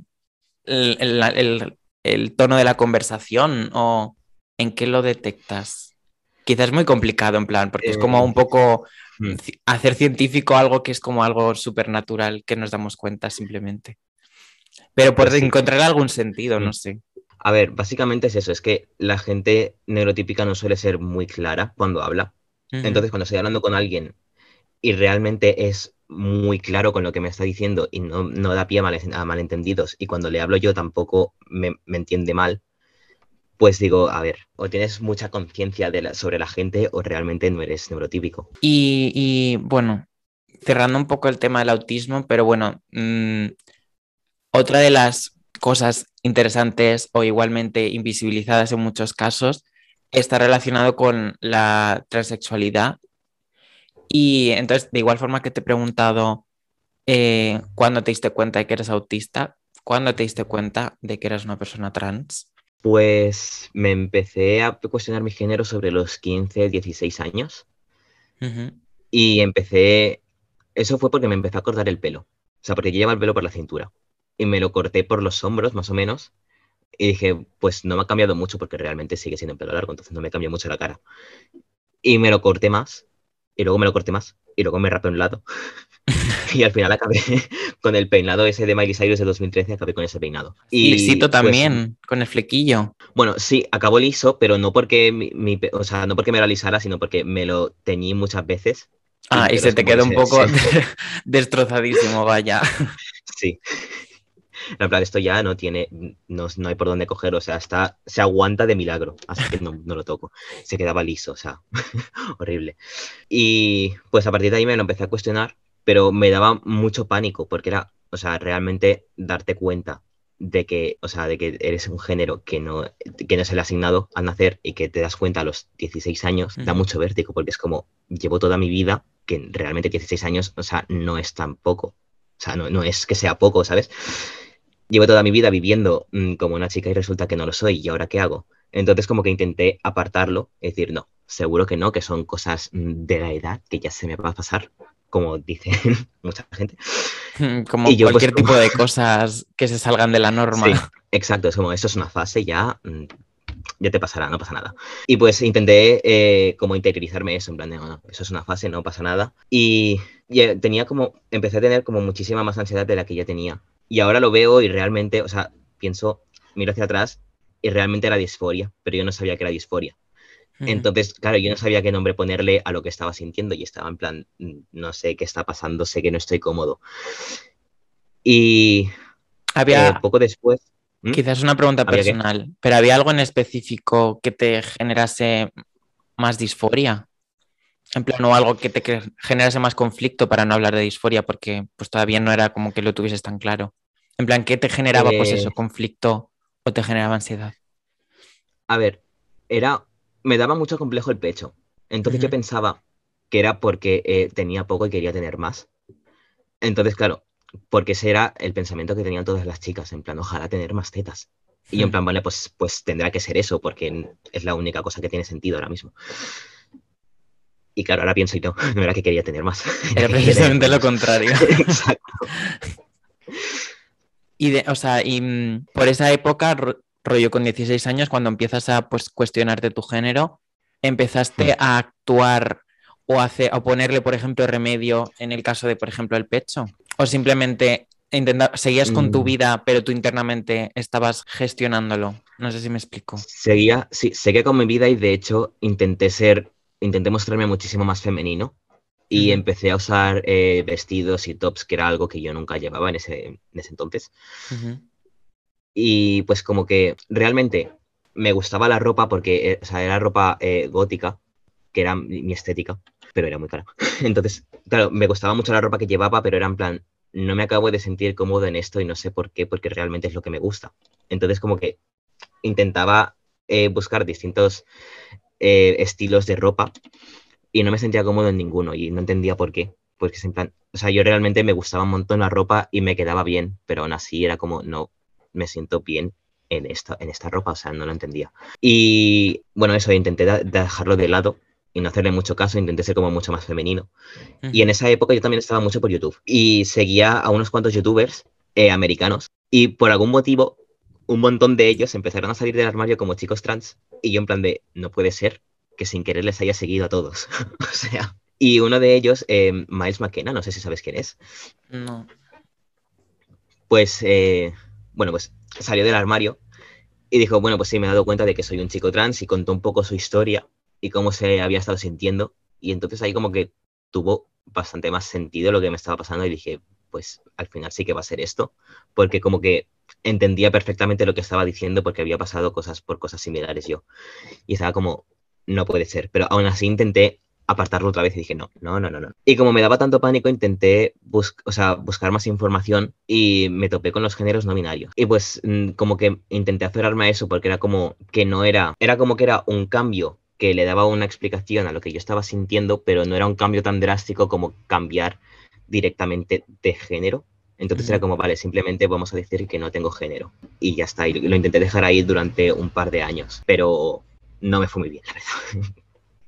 el, el tono de la conversación o en qué lo detectas? Quizás es muy complicado, en plan, porque es como eh, un poco mm. hacer científico algo que es como algo supernatural que nos damos cuenta simplemente. Pero por pues encontrar algún sentido, no sé. A ver, básicamente es eso, es que la gente neurotípica no suele ser muy clara cuando habla. Entonces, cuando estoy hablando con alguien y realmente es muy claro con lo que me está diciendo y no, da pie a, malentendidos, y cuando le hablo yo tampoco me, entiende mal, pues digo, a ver, o tienes mucha conciencia sobre la gente o realmente no eres neurotípico. Y, bueno, cerrando un poco el tema del autismo, pero bueno, mm, otra de las cosas interesantes o igualmente invisibilizadas en muchos casos está relacionado con la transexualidad. Y entonces, de igual forma que te he preguntado eh, cuándo te diste cuenta de que eres autista, ¿cuándo te diste cuenta de que eras una persona trans? Pues me empecé a cuestionar mi género sobre los 15, 16 años. Y empecé, eso fue porque me empecé a cortar el pelo. O sea, porque yo llevaba el pelo por la cintura y me lo corté por los hombros, más o menos. Y dije, pues no me ha cambiado mucho porque realmente sigue siendo un pelo largo, entonces no me cambió mucho la cara. Y me lo corté más, y luego me lo corté más, y luego me rapé un lado. [laughs] y al final acabé [laughs] con el peinado ese de Miley Cyrus de 2013, acabé con ese peinado. Y lisito pues, también, con el flequillo. Bueno, sí, acabó liso, pero no porque, mi, o sea, no porque me lo alisara, sino porque me lo teñí muchas veces. Ah, y, se te quedó un poco [laughs] destrozadísimo, vaya. Sí. En plan, esto ya no tiene, no, hay por dónde coger, o sea, está, se aguanta de milagro, así que no, lo toco. Se quedaba liso, o sea, [laughs] horrible. Y pues a partir de ahí me lo empecé a cuestionar, pero me daba mucho pánico, porque era, o sea, realmente darte cuenta de que, o sea, de que eres un género que no, que no es el asignado al nacer y que te das cuenta a los 16 años, da mucho vértigo, porque es como, llevo toda mi vida, que realmente 16 años, o sea, no es tan poco. O sea, no, no es que sea poco, ¿sabes? Llevo toda mi vida viviendo mm, como una chica y resulta que no lo soy, ¿y ahora qué hago? Entonces como que intenté apartarlo, es decir, no, seguro que no, que son cosas mm, de la edad que ya se me va a pasar, como dice [laughs] mucha gente. [laughs] Como pues, cualquier tipo de [laughs] cosas que se salgan de la norma. Sí, exacto, es como, eso es una fase ya, mm, ya te pasará, no pasa nada. Y pues intenté eh, como interiorizarme eso, en plan de, bueno, eso es una fase, no pasa nada. Y, y eh, tenía como, empecé a tener como muchísima más ansiedad de la que ya tenía. Y ahora lo veo y realmente, o sea, pienso, miro hacia atrás y realmente era disforia, pero yo no sabía que era disforia. Entonces, claro, yo no sabía qué nombre ponerle a lo que estaba sintiendo y estaba en plan, mm, no sé qué está pasando, sé que no estoy cómodo. Y había eh, poco después. Quizás una pregunta personal, pero ¿había algo en específico que te generase más disforia? En plan, o algo que te generase más conflicto para no hablar de disforia, porque pues todavía no era como que lo tuvieses tan claro. En plan, ¿qué te generaba, pues eso, eh. conflicto o te generaba ansiedad? A ver, era. Me daba mucho complejo el pecho. Entonces yo pensaba que era porque eh, tenía poco y quería tener más. Entonces, claro, porque ese era el pensamiento que tenían todas las chicas, en plan, ojalá tener más tetas. Y yo en plan, vale, pues, pues tendrá que ser eso, porque es la única cosa que tiene sentido ahora mismo. Y claro, ahora pienso y no, no era que quería tener más. [laughs] Era precisamente lo contrario. [laughs] Exacto. [laughs] Y, de, o sea, y mm, por esa época, rollo con 16 años, cuando empiezas a pues, cuestionarte tu género, ¿empezaste a actuar o, hacer, o ponerle, por ejemplo, remedio en el caso de, por ejemplo, el pecho? ¿O simplemente seguías con tu mm. vida, pero tú internamente estabas gestionándolo? No sé si me explico. Seguía, sí, seguía con mi vida y de hecho intenté ser intenté mostrarme muchísimo más femenino y empecé a usar eh, vestidos y tops, que era algo que yo nunca llevaba en ese, ese entonces. Y pues como que realmente me gustaba la ropa porque eh, o sea, era ropa eh, gótica, que era mi estética, pero era muy cara. [laughs] Entonces, claro, me gustaba mucho la ropa que llevaba, pero era en plan, no me acabo de sentir cómodo en esto y no sé por qué, porque realmente es lo que me gusta. Entonces como que intentaba buscar distintos eh, estilos de ropa y no me sentía cómodo en ninguno y no entendía por qué. porque en plan, o sea, yo realmente me gustaba un montón la ropa y me quedaba bien, pero aún así era como, no, me siento bien en esta, en esta ropa, o sea, no lo entendía. Y bueno, eso, intenté dejarlo de lado y no hacerle mucho caso, intenté ser como mucho más femenino. Y en esa época yo también estaba mucho por YouTube y seguía a unos cuantos youtubers eh, americanos y por algún motivo un montón de ellos empezaron a salir del armario como chicos trans y yo en plan de, no puede ser que sin querer les haya seguido a todos. [laughs] o sea, y uno de ellos, eh, Miles McKenna, no sé si sabes quién es. No. Pues, eh, bueno, pues salió del armario y dijo, bueno, pues sí, me he dado cuenta de que soy un chico trans y contó un poco su historia y cómo se había estado sintiendo. Y entonces ahí como que tuvo bastante más sentido lo que me estaba pasando y dije, pues al final sí que va a ser esto, porque como que entendía perfectamente lo que estaba diciendo porque había pasado cosas por cosas similares yo. Y estaba como, no puede ser, pero aún así intenté apartarlo otra vez y dije, no, no, no, no, no. Y como me daba tanto pánico, intenté o sea, buscar más información y me topé con los géneros no binarios. Y pues mm, como que intenté aferrarme a eso porque era como que no era, era como que era un cambio que le daba una explicación a lo que yo estaba sintiendo, pero no era un cambio tan drástico como cambiar directamente de género. Entonces era como, vale, simplemente vamos a decir que no tengo género. Y ya está. Y lo intenté dejar ahí durante un par de años, pero no me fue muy bien, la verdad.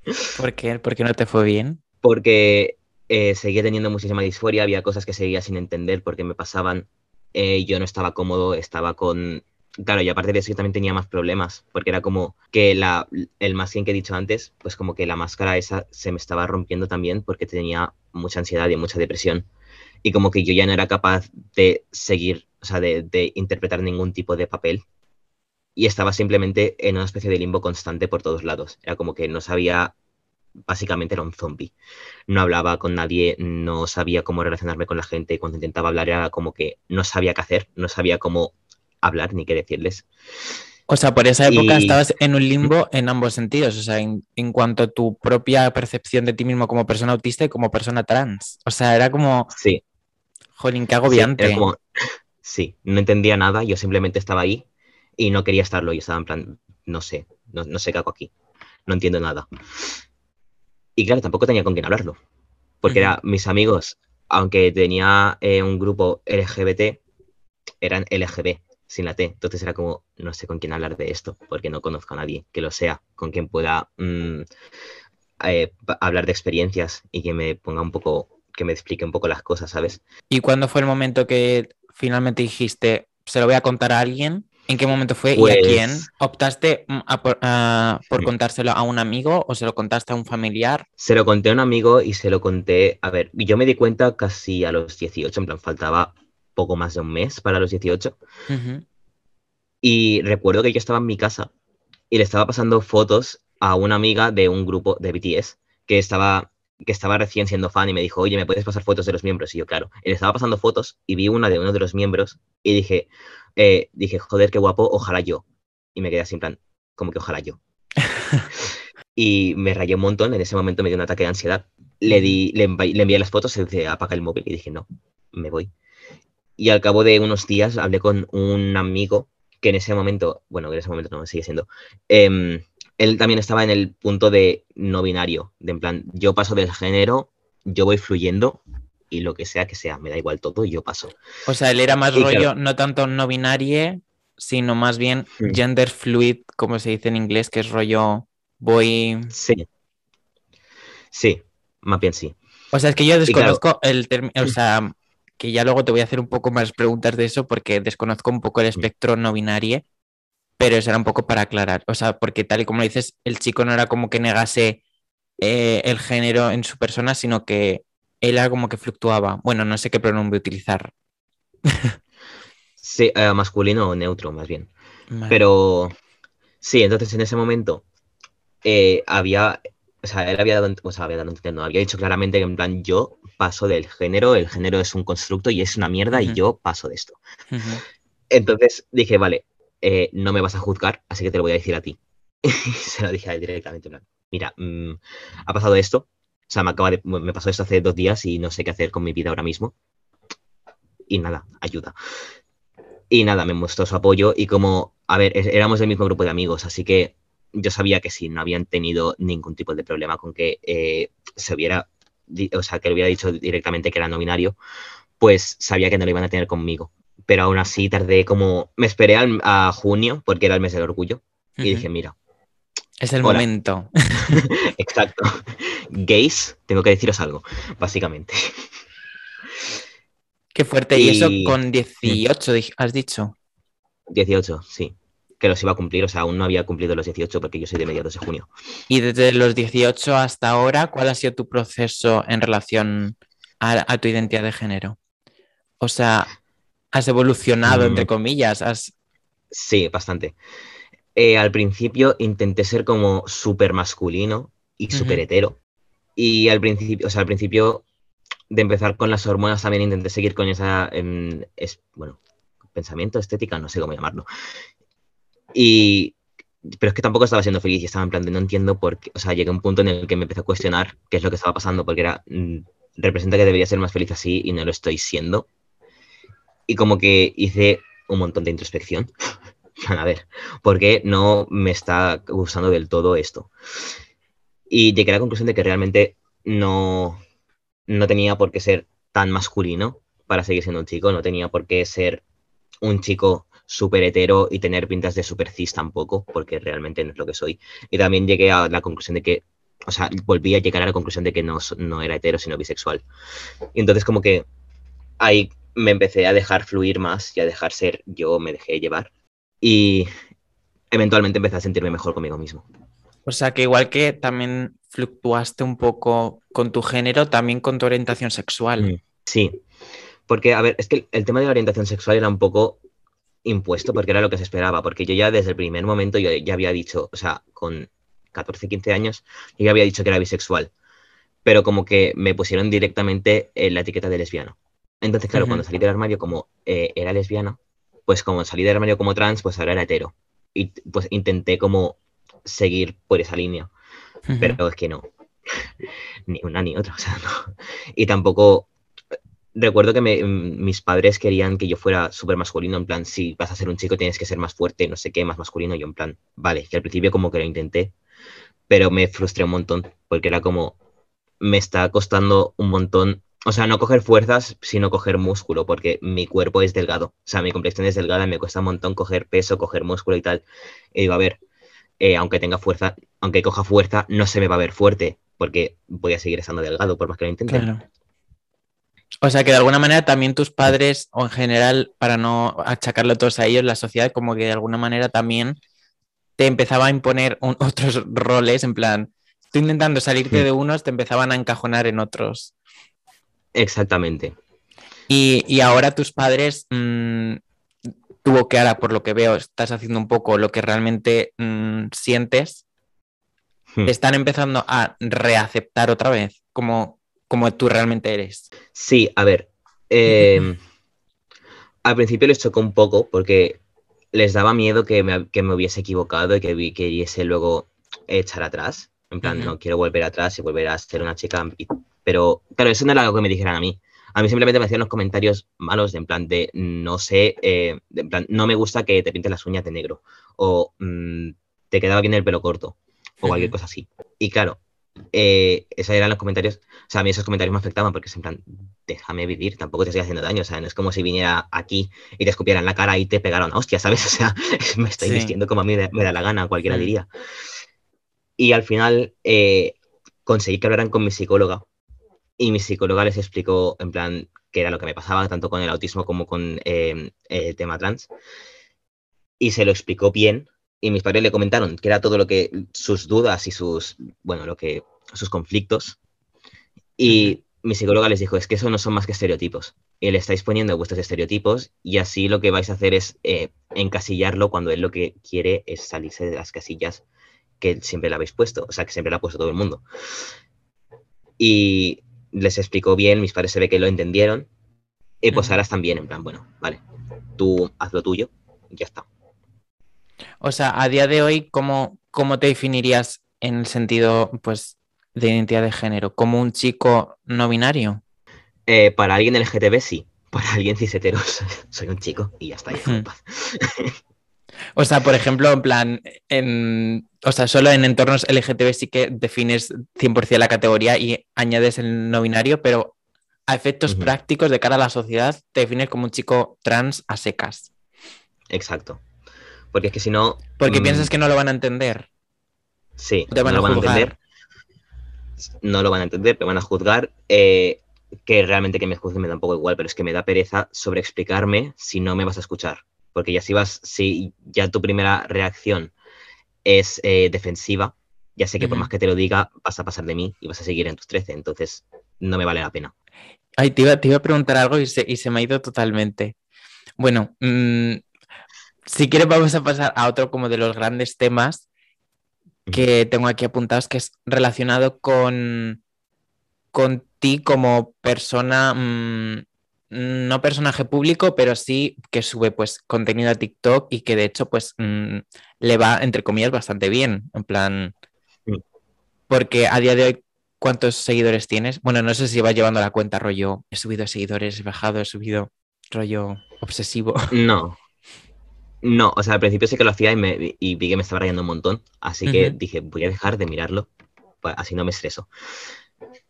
[laughs] ¿Por qué? ¿Por qué no te fue bien? Porque eh, seguía teniendo muchísima disforia, había cosas que seguía sin entender porque me pasaban, eh, yo no estaba cómodo, estaba con... Claro, y aparte de eso yo también tenía más problemas, porque era como que la, el masking que he dicho antes, pues como que la máscara esa se me estaba rompiendo también porque tenía mucha ansiedad y mucha depresión. Y como que yo ya no era capaz de seguir, o sea, de, de interpretar ningún tipo de papel y estaba simplemente en una especie de limbo constante por todos lados. Era como que no sabía, básicamente era un zombie. No hablaba con nadie, no sabía cómo relacionarme con la gente. Cuando intentaba hablar era como que no sabía qué hacer, no sabía cómo hablar ni qué decirles. O sea, por esa época estabas en un limbo en ambos sentidos, o sea, en, cuanto a tu propia percepción de ti mismo como persona autista y como persona trans. O sea, era como... Sí. Jolín, qué agobiante. sí, no entendía nada, yo simplemente estaba ahí y no quería estarlo y estaba en plan, no sé, no, sé qué hago aquí, no entiendo nada. Y claro, tampoco tenía con quién hablarlo, porque era, mis amigos, aunque tenía eh, un grupo LGBT, eran LGB, sin la T. Entonces era como, no sé con quién hablar de esto, porque no conozco a nadie que lo sea, con quien pueda mm, eh, hablar de experiencias y que me ponga un poco, que me explique un poco las cosas, ¿sabes? ¿Y cuándo fue el momento que finalmente dijiste, se lo voy a contar a alguien? ¿En qué momento fue y a pues quién? ¿Optaste mm, por, contárselo a un amigo o se lo contaste a un familiar? Se lo conté a un amigo y se lo conté, a ver, yo me di cuenta casi a los 18, en plan, faltaba poco más de un mes para los 18. Y recuerdo que yo estaba en mi casa y le estaba pasando fotos a una amiga de un grupo de BTS que estaba, que estaba recién siendo fan y me dijo, oye, ¿me puedes pasar fotos de los miembros? Y yo, claro, y le estaba pasando fotos y vi una de uno de los miembros y dije, eh, dije, joder, qué guapo, ojalá yo. Y me quedé así en plan, como que ojalá yo. [laughs] y me rayé un montón, en ese momento me dio un ataque de ansiedad. Le, di, le, envié las fotos, se dice, apaga el móvil y dije, no, me voy. Y al cabo de unos días hablé con un amigo que en ese momento, bueno, en ese momento no, sigue siendo, em, él también estaba en el punto de no binario, de en plan, yo paso del género, yo voy fluyendo y lo que sea que sea, me da igual todo y yo paso. O sea, él era más rollo, no tanto no binario, sino más bien hmm. gender fluid, como se dice en inglés, que es rollo voy. Sí. Sí, más bien sí. O sea, es que yo desconozco el término, o sea, que ya luego te voy a hacer un poco más preguntas de eso porque desconozco un poco el hmm. espectro no binario, pero eso era un poco para aclarar. O sea, porque tal y como dices, el chico no era como que negase eh, el género en su persona, sino que él era como que fluctuaba. Bueno, no sé qué pronombre utilizar. [laughs] sí, eh, masculino o neutro, más bien. Pero sí, entonces en ese momento eh, había, o sea, él había dado, o sea, había dado no, había dicho claramente que en plan yo paso del género, el género es un constructo y es una mierda y yo paso de esto. Entonces dije, vale, eh, no me vas a juzgar, así que te lo voy a decir a ti. [laughs] y se lo dije a él directamente, mira, mm, ha pasado esto, o sea, me, acaba me pasó esto hace dos días y no sé qué hacer con mi vida ahora mismo. Y nada, ayuda. Y nada, me mostró su apoyo y como, a ver, éramos del mismo grupo de amigos, así que yo sabía que si no habían tenido ningún tipo de problema con que eh, se hubiera o sea, que le hubiera dicho directamente que era no binario, pues sabía que no lo iban a tener conmigo. Pero aún así tardé como, me esperé a junio porque era el mes del orgullo y dije, mira. Es el momento. [laughs] Exacto. Gays, tengo que deciros algo, básicamente. Qué fuerte. Y, eso con 18, has dicho. 18, sí. Que los iba a cumplir, o sea, aún no había cumplido los 18 porque yo soy de mediados de junio. Y desde los 18 hasta ahora, ¿cuál ha sido tu proceso en relación a, tu identidad de género? O sea, ¿has evolucionado, entre mm. comillas? ¿Has... Sí, bastante. Eh, al principio intenté ser como súper masculino y súper hetero. Y al principio, o sea, al principio de empezar con las hormonas también intenté seguir con esa, em, es, bueno, pensamiento, estética, no sé cómo llamarlo. Y, pero es que tampoco estaba siendo feliz y estaba en plan de no entiendo por qué, o sea, llegué a un punto en el que me empecé a cuestionar qué es lo que estaba pasando, porque era, mm, representa que debería ser más feliz así y no lo estoy siendo. Y como que hice un montón de introspección. [laughs] a ver, ¿por qué no me está gustando del todo esto? Y llegué a la conclusión de que realmente no, no tenía por qué ser tan masculino para seguir siendo un chico, no tenía por qué ser un chico súper hetero y tener pintas de super cis tampoco, porque realmente no es lo que soy. Y también llegué a la conclusión de que, o sea, volví a llegar a la conclusión de que no, no era hetero, sino bisexual. Y entonces como que ahí me empecé a dejar fluir más y a dejar ser yo, me dejé llevar. Y eventualmente empecé a sentirme mejor conmigo mismo. O sea que igual que también fluctuaste un poco con tu género, también con tu orientación sexual. Mm, sí, porque, a ver, es que el tema de la orientación sexual era un poco impuesto porque era lo que se esperaba, porque yo ya desde el primer momento yo ya había dicho, o sea, con 14, 15 años, yo ya había dicho que era bisexual, pero como que me pusieron directamente en la etiqueta de lesbiano. Entonces, claro, cuando salí del armario como eh, era lesbiana, pues como salí del armario como trans, pues ahora era hetero. Y pues intenté como seguir por esa línea, pero es que no, [laughs] ni una ni otra, o sea, no. Y tampoco, recuerdo que mis padres querían que yo fuera súper masculino, en plan, si vas a ser un chico tienes que ser más fuerte, no sé qué, más masculino, yo en plan, vale, que al principio como que lo intenté, pero me frustré un montón, porque era como, me está costando un montón, o sea, no coger fuerzas, sino coger músculo, porque mi cuerpo es delgado, o sea, mi complexión es delgada, me cuesta un montón coger peso, coger músculo y tal. Y digo, a ver, eh, aunque tenga fuerza, aunque coja fuerza, no se me va a ver fuerte, porque voy a seguir estando delgado por más que lo intente. O sea que de alguna manera también tus padres, o en general, para no achacarlo todos a ellos, la sociedad como que de alguna manera también te empezaba a imponer [laughs] otros roles, en plan, tú intentando salirte de unos, te empezaban a encajonar en otros. Exactamente. Y, ahora tus padres, mm, tuvo que ahora, por lo que veo, estás haciendo un poco lo que realmente mm, sientes, hmm. están empezando a reaceptar otra vez como, como tú realmente eres. Sí, a ver. Em, [laughs] al principio les chocó un poco porque les daba miedo que me, hubiese equivocado y que queriese luego echar atrás. En plan, no quiero volver atrás y volver a ser una chica. Pero, claro, eso no era algo que me dijeran a mí. A mí simplemente me hacían los comentarios malos, de en plan de no sé, eh, en plan, no me gusta que te pintes las uñas de negro. O mm, te quedaba bien el pelo corto. O cualquier cosa así. Y claro, eh, esos eran los comentarios. O sea, a mí esos comentarios me afectaban porque es en plan, déjame vivir, tampoco te estoy haciendo daño. O sea, no es como si viniera aquí y te escupieran la cara y te pegaran una hostia, ¿sabes? [laughs] O sea, [laughs] me estoy vistiendo como a mí me da la gana, cualquiera diría. Y al final eh, conseguí que hablaran con mi psicóloga y mi psicóloga les explicó en plan qué era lo que me pasaba, tanto con el autismo como con em, el tema trans. Y se lo explicó bien. Y mis padres le comentaron que era todo lo que sus dudas y sus, bueno, lo que, sus conflictos. Y mi psicóloga les dijo, es que eso no son más que estereotipos. Y le estáis poniendo vuestros estereotipos y así lo que vais a hacer es eh, encasillarlo cuando él lo que quiere es salirse de las casillas que siempre le habéis puesto, o sea, que siempre la ha puesto todo el mundo. Y les explicó bien, mis padres se ve que lo entendieron, y pues ahora están bien, en plan, bueno, vale, tú haz lo tuyo y ya está. O sea, a día de hoy, ¿cómo, cómo te definirías en el sentido, pues, de identidad de género? ¿Como un chico no binario? Eh, para alguien LGTB sí, para alguien cis [laughs] soy un chico y ya está, ya [laughs] O sea, por ejemplo, en plan, en, o sea, solo en entornos LGTB sí que defines 100% la categoría y añades el no binario, pero a efectos prácticos de cara a la sociedad te defines como un chico trans a secas. Exacto. Porque es que si no... Porque mm, piensas que no lo van a entender. Sí, no lo van a entender. No lo van a entender, te van a juzgar. Eh, que realmente que me juzguen me da un poco igual, pero es que me da pereza sobre explicarme si no me vas a escuchar. Porque ya si vas, si ya tu primera reacción es eh, defensiva, ya sé que por más que te lo diga, vas a pasar de mí y vas a seguir en tus 13, entonces no me vale la pena. Ay, te iba, te iba a preguntar algo y se, y se, me ha ido totalmente. Bueno, mm, si quieres vamos a pasar a otro como de los grandes temas que tengo aquí apuntados, que es relacionado con, con ti como persona, mm, no personaje público, pero sí que sube pues contenido a TikTok y que de hecho pues mm, le va, entre comillas, bastante bien, en plan, porque a día de hoy, ¿cuántos seguidores tienes? Bueno, no sé si vas llevando la cuenta rollo, he subido seguidores, he bajado, he subido rollo obsesivo. [laughs] No, no, o sea, al principio sí que lo hacía y, me, vi que me estaba rayando un montón, así que dije, voy a dejar de mirarlo, así no me estreso.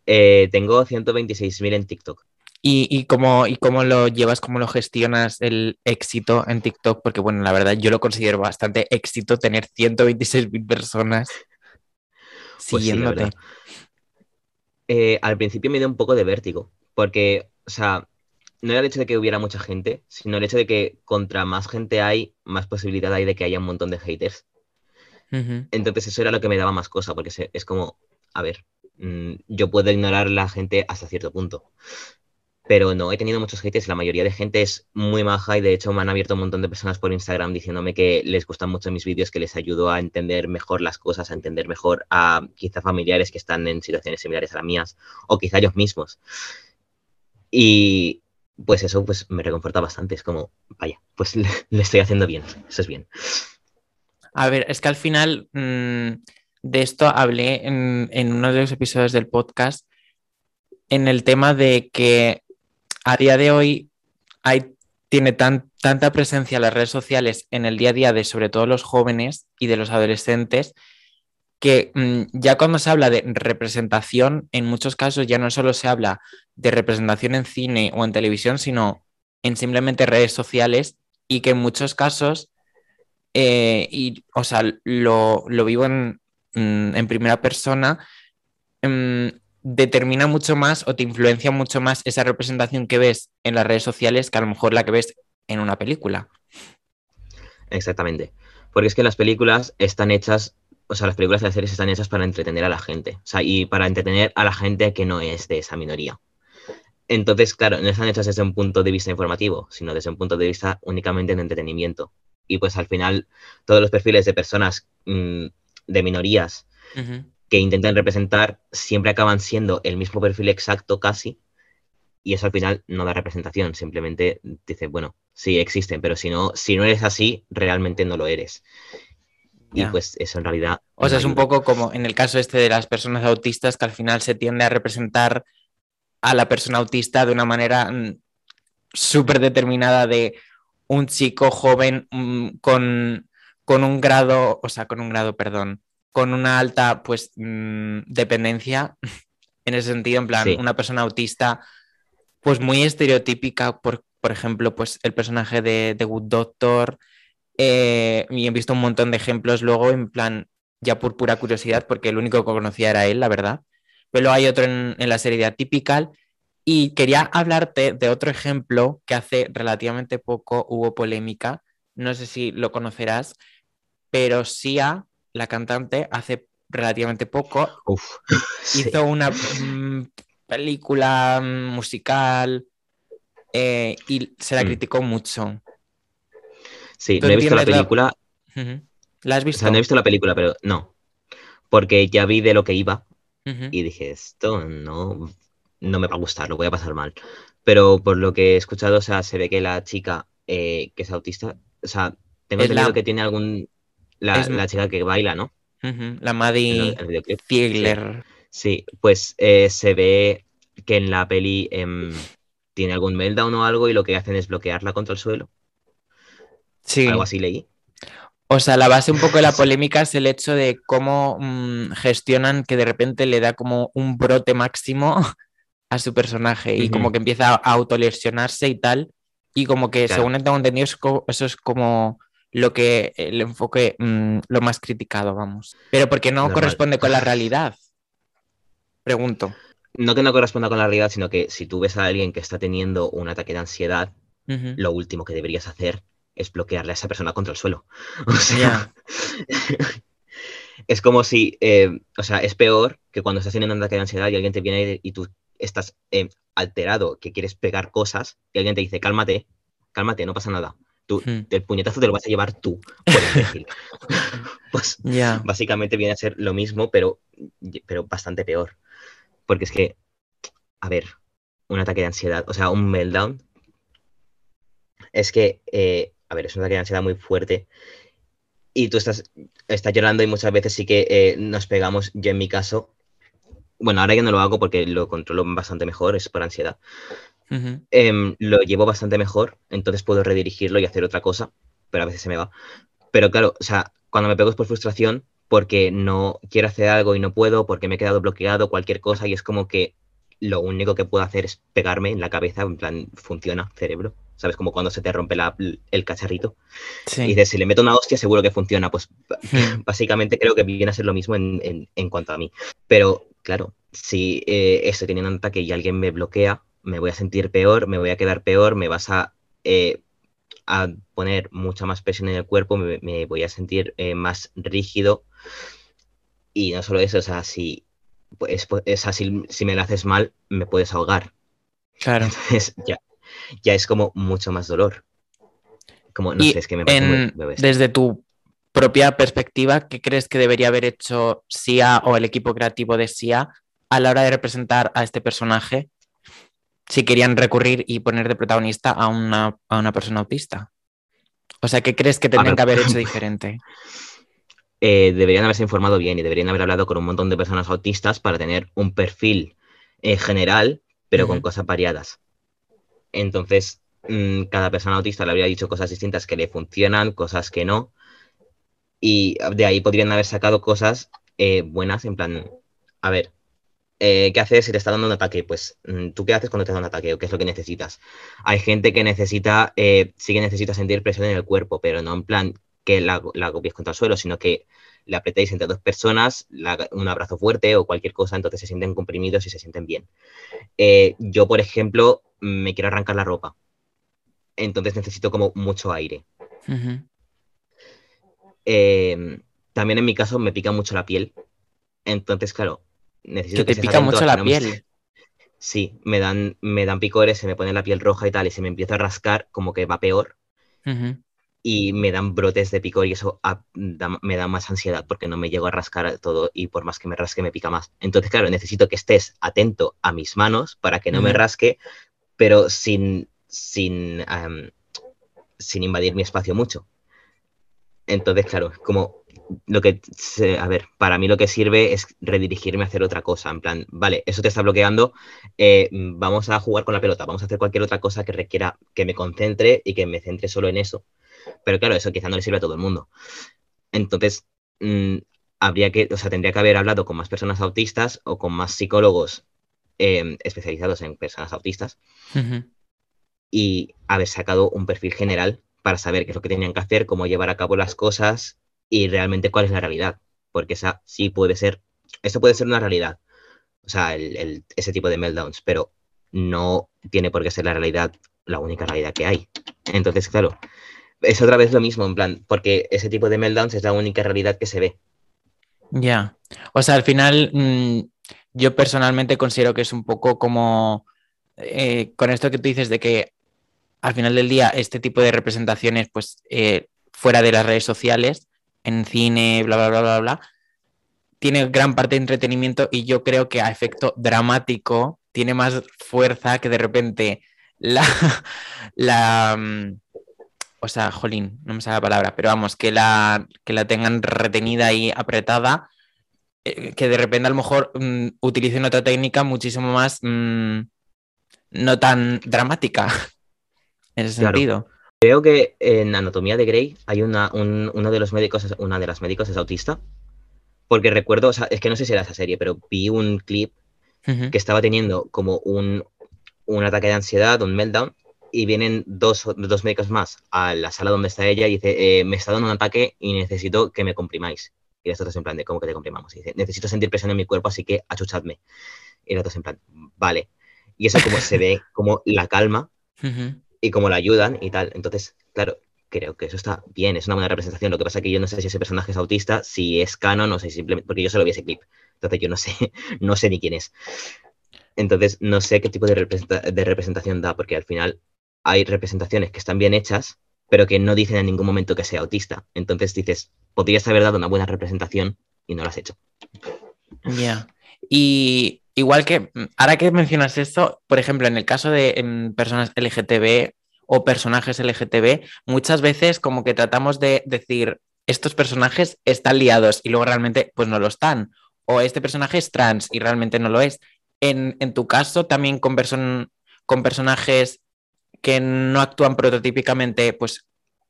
Eh, tengo 126.000 en TikTok. ¿Y, y, cómo, ¿Y cómo lo llevas, cómo lo gestionas el éxito en TikTok? Porque bueno, la verdad yo lo considero bastante éxito tener 126.000 personas pues siguiéndote. Eh, al principio me dio un poco de vértigo, porque, o sea, no era el hecho de que hubiera mucha gente, sino el hecho de que contra más gente hay, más posibilidad hay de que haya un montón de haters. Entonces eso era lo que me daba más cosa, porque es como, a ver, mm, yo puedo ignorar a la gente hasta cierto punto. Pero no, he tenido muchos haters, la mayoría de gente es muy maja y de hecho me han abierto un montón de personas por Instagram diciéndome que les gustan mucho mis vídeos, que les ayudo a entender mejor las cosas, a entender mejor a quizá familiares que están en situaciones similares a las mías o quizá ellos mismos. Y, pues eso pues me reconforta bastante. Es como, vaya, pues [laughs] le, estoy haciendo bien, eso es bien. A ver, es que al final mm, de esto hablé en, uno de los episodios del podcast en el tema de que a día de hoy tiene tanta presencia las redes sociales en el día a día de sobre todo los jóvenes y de los adolescentes que mm, ya cuando se habla de representación, en muchos casos ya no solo se habla de representación en cine o en televisión, sino en simplemente redes sociales y que en muchos casos, eh, y, o sea, lo, vivo en, mm, en, primera persona, mm, determina mucho más o te influencia mucho más esa representación que ves en las redes sociales que a lo mejor la que ves en una película. Exactamente. Porque es que las películas están hechas o sea, las películas y las series están hechas para entretener a la gente, o sea, y para entretener a la gente que no es de esa minoría. Entonces, claro, no están hechas desde un punto de vista informativo, sino desde un punto de vista únicamente de entretenimiento. Y pues al final, todos los perfiles de personas mm, de minorías que intentan representar siempre acaban siendo el mismo perfil exacto casi, y eso al final no da representación, simplemente dice, bueno, sí existen, pero si no, si no eres así, realmente no lo eres. Y pues eso en realidad... O sea, es un poco como en el caso este de las personas autistas, que al final se tiende a representar a la persona autista de una manera mm, súper determinada de un chico joven mm, con, con, un grado, o sea, con un grado, perdón, con una alta, pues, mm, dependencia, [laughs] en ese sentido, en plan, una persona autista, pues muy estereotípica, por, por ejemplo, pues el personaje de, de Good Doctor, eh, y he visto un montón de ejemplos luego, en plan, ya por pura curiosidad, porque el único que conocía era él, la verdad. Pero hay otro en, la serie de Atypical. Y quería hablarte de otro ejemplo que hace relativamente poco hubo polémica. No sé si lo conocerás, pero Sia, la cantante, hace relativamente poco hizo una mm, película mm, musical eh, y se la mm. criticó mucho. Sí, no he visto la película. La... has visto? O sea, no he visto la película, pero no. Porque ya vi de lo que iba y dije, esto no, no me va a gustar, lo voy a pasar mal. Pero por lo que he escuchado, o sea, se ve que la chica eh, que es autista, o sea, tengo entendido que tiene algún. La, chica que baila, ¿no? La Maddie Fiegler. Sí. pues eh, se ve que en la peli em, tiene algún meltdown o algo y lo que hacen es bloquearla contra el suelo. Sí. Algo así leí. O sea, la base un poco de la [laughs] polémica es el hecho de cómo mm, gestionan que de repente le da como un brote máximo [laughs] a su personaje y como que empieza a autolesionarse y tal. Y como que, según tengo entendido, eso es como lo que el enfoque, mm, lo más criticado, vamos. Pero porque no corresponde con la [laughs] realidad. Pregunto. No que no corresponda con la realidad, sino que si tú ves a alguien que está teniendo un ataque de ansiedad, lo último que deberías hacer es bloquearle a esa persona contra el suelo. [laughs] O sea, es como si, eh, o sea, es peor que cuando estás teniendo un ataque de ansiedad y alguien te viene y tú estás eh, alterado, que quieres pegar cosas, y alguien te dice, cálmate, cálmate, no pasa nada. Tú, hmm. El puñetazo te lo vas a llevar tú, [laughs] pues básicamente viene a ser lo mismo, pero, pero bastante peor. Porque es que, a ver, un ataque de ansiedad, o sea, un meltdown, es que eh, a ver, es una ansiedad muy fuerte y tú estás, estás llorando y muchas veces sí que eh, nos pegamos. Yo en mi caso, bueno, ahora ya no lo hago porque lo controlo bastante mejor, es por ansiedad. Em, lo llevo bastante mejor, entonces puedo redirigirlo y hacer otra cosa, pero a veces se me va. Pero claro, o sea, cuando me pego es por frustración, porque no quiero hacer algo y no puedo, porque me he quedado bloqueado, cualquier cosa, y es como que lo único que puedo hacer es pegarme en la cabeza, en plan, funciona, cerebro. ¿sabes? Como cuando se te rompe el cacharrito. Y dices, si le meto una hostia, seguro que funciona. Pues hmm. [laughs] básicamente creo que viene a ser lo mismo en, cuanto a mí. Pero claro, si eh, estoy teniendo un ataque y alguien me bloquea, me voy a sentir peor, me voy a quedar peor, me vas a, eh, a poner mucha más presión en el cuerpo, me, voy a sentir eh, más rígido. Y no solo eso, o sea, si, pues, es así, si me lo haces mal, me puedes ahogar. Claro. Entonces, ya, ya es como mucho más dolor. Como, no sé, es que me parece Desde tu propia perspectiva, ¿qué crees que debería haber hecho SIA o el equipo creativo de SIA a la hora de representar a este personaje si querían recurrir y poner de protagonista a una, persona autista? O sea, ¿qué crees que tendrían que haber hecho [laughs] diferente? Eh, deberían haberse informado bien y deberían haber hablado con un montón de personas autistas para tener un perfil eh, general, pero con cosas variadas. Entonces, mm, cada persona autista le habría dicho cosas distintas que le funcionan, cosas que no. Y de ahí podrían haber sacado cosas eh, buenas, en plan, a ver, eh, ¿qué haces si te está dando un ataque? Pues, mm, ¿tú qué haces cuando te da un ataque o qué es lo que necesitas? Hay gente que necesita, eh, sí que necesita sentir presión en el cuerpo, pero no en plan que la, la copies contra el suelo, sino que la apretéis entre dos personas, un abrazo fuerte o cualquier cosa, entonces se sienten comprimidos y se sienten bien. yo, por ejemplo, me quiero arrancar la ropa. Entonces necesito como mucho aire. Em, también en mi caso me pica mucho la piel. Entonces, claro, necesito que, te pica mucho la piel. Sí, me dan, me dan picores, se me pone la piel roja y tal, y se me empieza a rascar, como que va peor. Y me dan brotes de picor y eso me da más ansiedad porque no me llego a rascar todo y por más que me rasque me pica más. Entonces, claro, necesito que estés atento a mis manos para que no me rasque, pero sin, sin, sin invadir mi espacio mucho. Entonces, claro, como lo que, a ver, para mí lo que sirve es redirigirme a hacer otra cosa, en plan, vale, eso te está bloqueando, eh, vamos a jugar con la pelota, vamos a hacer cualquier otra cosa que requiera que me concentre y que me centre solo en eso. Pero claro, eso quizá no le sirve a todo el mundo. Entonces, mm, habría que, o sea, tendría que haber hablado con más personas autistas o con más psicólogos Em, especializados en personas autistas y haber sacado un perfil general para saber qué es lo que tenían que hacer, cómo llevar a cabo las cosas y realmente cuál es la realidad. Porque esa sí puede ser, esto puede ser una realidad, o sea, ese tipo de meltdowns, pero no tiene por qué ser la realidad, la única realidad que hay. Entonces, claro, es otra vez lo mismo, en plan, porque ese tipo de meltdowns es la única realidad que se ve. Ya, o sea, al final mm, yo personalmente considero que es un poco como eh, con esto que tú dices de que al final del día este tipo de representaciones, pues eh, fuera de las redes sociales, en cine, bla, bla, bla, bla, bla, tiene gran parte de entretenimiento y yo creo que a efecto dramático tiene más fuerza que de repente la, [laughs] la mm, o sea, jolín, no me sale la palabra, pero vamos, que la, que la tengan retenida y apretada eh, que de repente a lo mejor mm, utilicen otra técnica muchísimo más mm, no tan dramática [laughs] en ese sentido. Creo que en Anatomía de Grey hay una, uno de los médicos, una de las médicos es autista. Porque recuerdo, o sea, es que no sé si era esa serie, pero vi un clip que estaba teniendo como un, un ataque de ansiedad, un meltdown, y vienen dos, dos médicos más a la sala donde está ella y dice, eh, me está dando un ataque y necesito que me comprimáis. Y las otras en plan de, ¿cómo que te comprimamos? Y dice, necesito sentir presión en mi cuerpo, así que achuchadme. Y las otras en plan, vale. Y eso como se ve como la calma y como la ayudan y tal. Entonces, claro, creo que eso está bien, es una buena representación. Lo que pasa es que yo no sé si ese personaje es autista, si es canon, no sé, simplemente, porque yo solo vi ese clip. Entonces yo no sé, [laughs] no sé ni quién es. Entonces no sé qué tipo de, de representación da, porque al final hay representaciones que están bien hechas, pero que no dicen en ningún momento que sea autista. Entonces dices, podrías haber dado una buena representación y no lo has hecho. Ya. Y igual que, ahora que mencionas esto, por ejemplo, en el caso de personas LGTB o personajes LGTB, muchas veces como que tratamos de decir, estos personajes están liados y luego realmente pues no lo están. O este personaje es trans y realmente no lo es. En, tu caso, también con, con personajes que no actúan prototípicamente, pues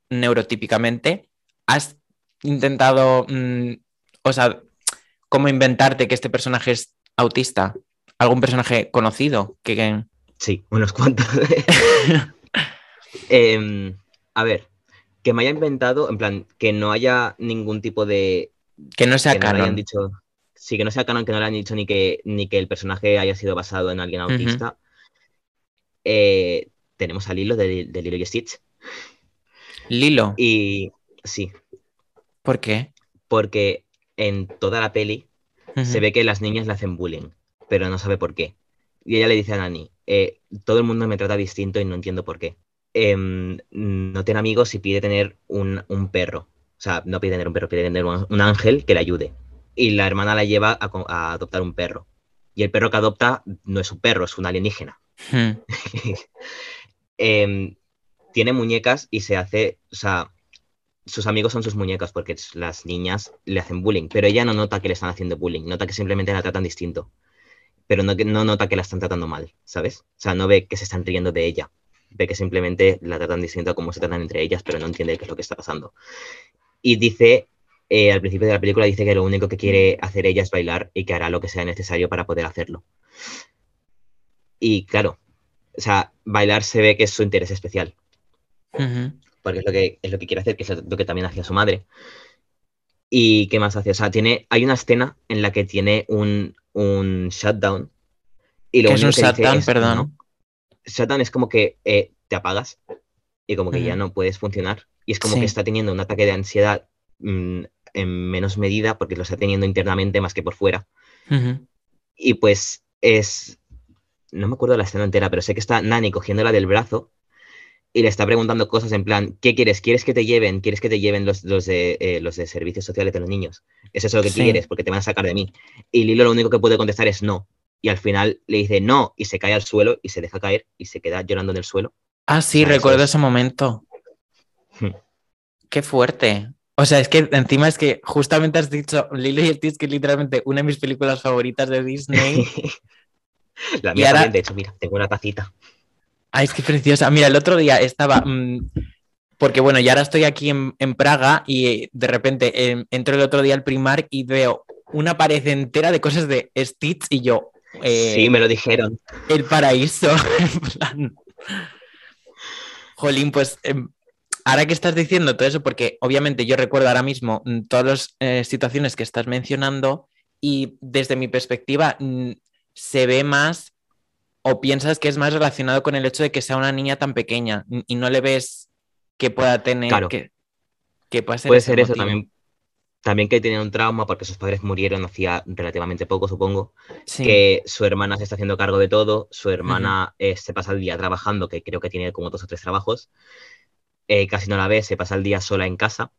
neurotípicamente, ¿has intentado, mm, o sea, cómo inventarte que este personaje es autista? ¿Algún personaje conocido? Que... Sí, unos cuantos. [laughs] Em, a ver, que me haya inventado, en plan, que no haya ningún tipo de... Que no sea canon. dicho, sí, que no sea canon, que no le hayan dicho ni que, ni que el personaje haya sido basado en alguien autista. eh, tenemos al Lilo de, Lilo y Stitch. Lilo. Y sí. ¿Por qué? Porque en toda la peli se ve que las niñas le hacen bullying, pero no sabe por qué. Y ella le dice a Nani, eh, todo el mundo me trata distinto y no entiendo por qué. Em, no tiene amigos y pide tener un, perro. O sea, no pide tener un perro, pide tener un, ángel que le ayude. Y la hermana la lleva a, adoptar un perro. Y el perro que adopta no es un perro, es un alienígena. Hmm. [laughs] Em, tiene muñecas y se hace, o sea, sus amigos son sus muñecas porque las niñas le hacen bullying, pero ella no nota que le están haciendo bullying, nota que simplemente la tratan distinto, pero no, no nota que la están tratando mal, ¿sabes? O sea, no ve que se están riendo de ella, ve que simplemente la tratan distinto a cómo se tratan entre ellas, pero no entiende qué es lo que está pasando. Y dice, eh, al principio de la película, dice que lo único que quiere hacer ella es bailar y que hará lo que sea necesario para poder hacerlo. Y claro, o sea, bailar se ve que es su interés especial. Porque es lo, que, es lo que quiere hacer, que es lo que también hacía su madre. ¿Y qué más hace? O sea, tiene, hay una escena en la que tiene un, un shutdown. Y lo ¿Qué es un shutdown, perdón? Shutdown es como que eh, te apagas y como que ya no puedes funcionar. Y es como que está teniendo un ataque de ansiedad mm, en menos medida porque lo está teniendo internamente más que por fuera. Y pues es no me acuerdo la escena entera, pero sé que está Nani cogiéndola del brazo y le está preguntando cosas en plan, ¿qué quieres? ¿Quieres que te lleven? ¿Quieres que te lleven los, de, eh, los de servicios sociales de los niños? ¿Es eso lo que quieres? Porque te van a sacar de mí. Y Lilo lo único que puede contestar es no. Y al final le dice no y se cae al suelo y se deja caer y se queda llorando en el suelo. Ah, sí, recuerdo ese momento. Hmm. Qué fuerte. O sea, es que encima es que justamente has dicho Lilo y el Tis, que es literalmente una de mis películas favoritas de Disney. [laughs] La mía también, de hecho, mira, tengo una tacita. Ay, es que preciosa. Mira, el otro día estaba. Mm, porque bueno, ya ahora estoy aquí en, Praga y de repente em, entro el otro día al Primark y veo una pared entera de cosas de Stitch y yo. Eh, sí, me lo dijeron. El paraíso. [laughs] Jolín, pues em, ahora que estás diciendo todo eso, porque obviamente yo recuerdo ahora mismo mm, todas las eh, situaciones que estás mencionando y desde mi perspectiva mm, se ve más o piensas que es más relacionado con el hecho de que sea una niña tan pequeña y no le ves que pueda tener que, que puede ser, puede ser eso también también que tenía un trauma porque sus padres murieron hacía relativamente poco, supongo. Que su hermana se está haciendo cargo de todo. Su hermana eh, se pasa el día trabajando, que creo que tiene como dos o tres trabajos. Eh, casi no la ve, se pasa el día sola en casa.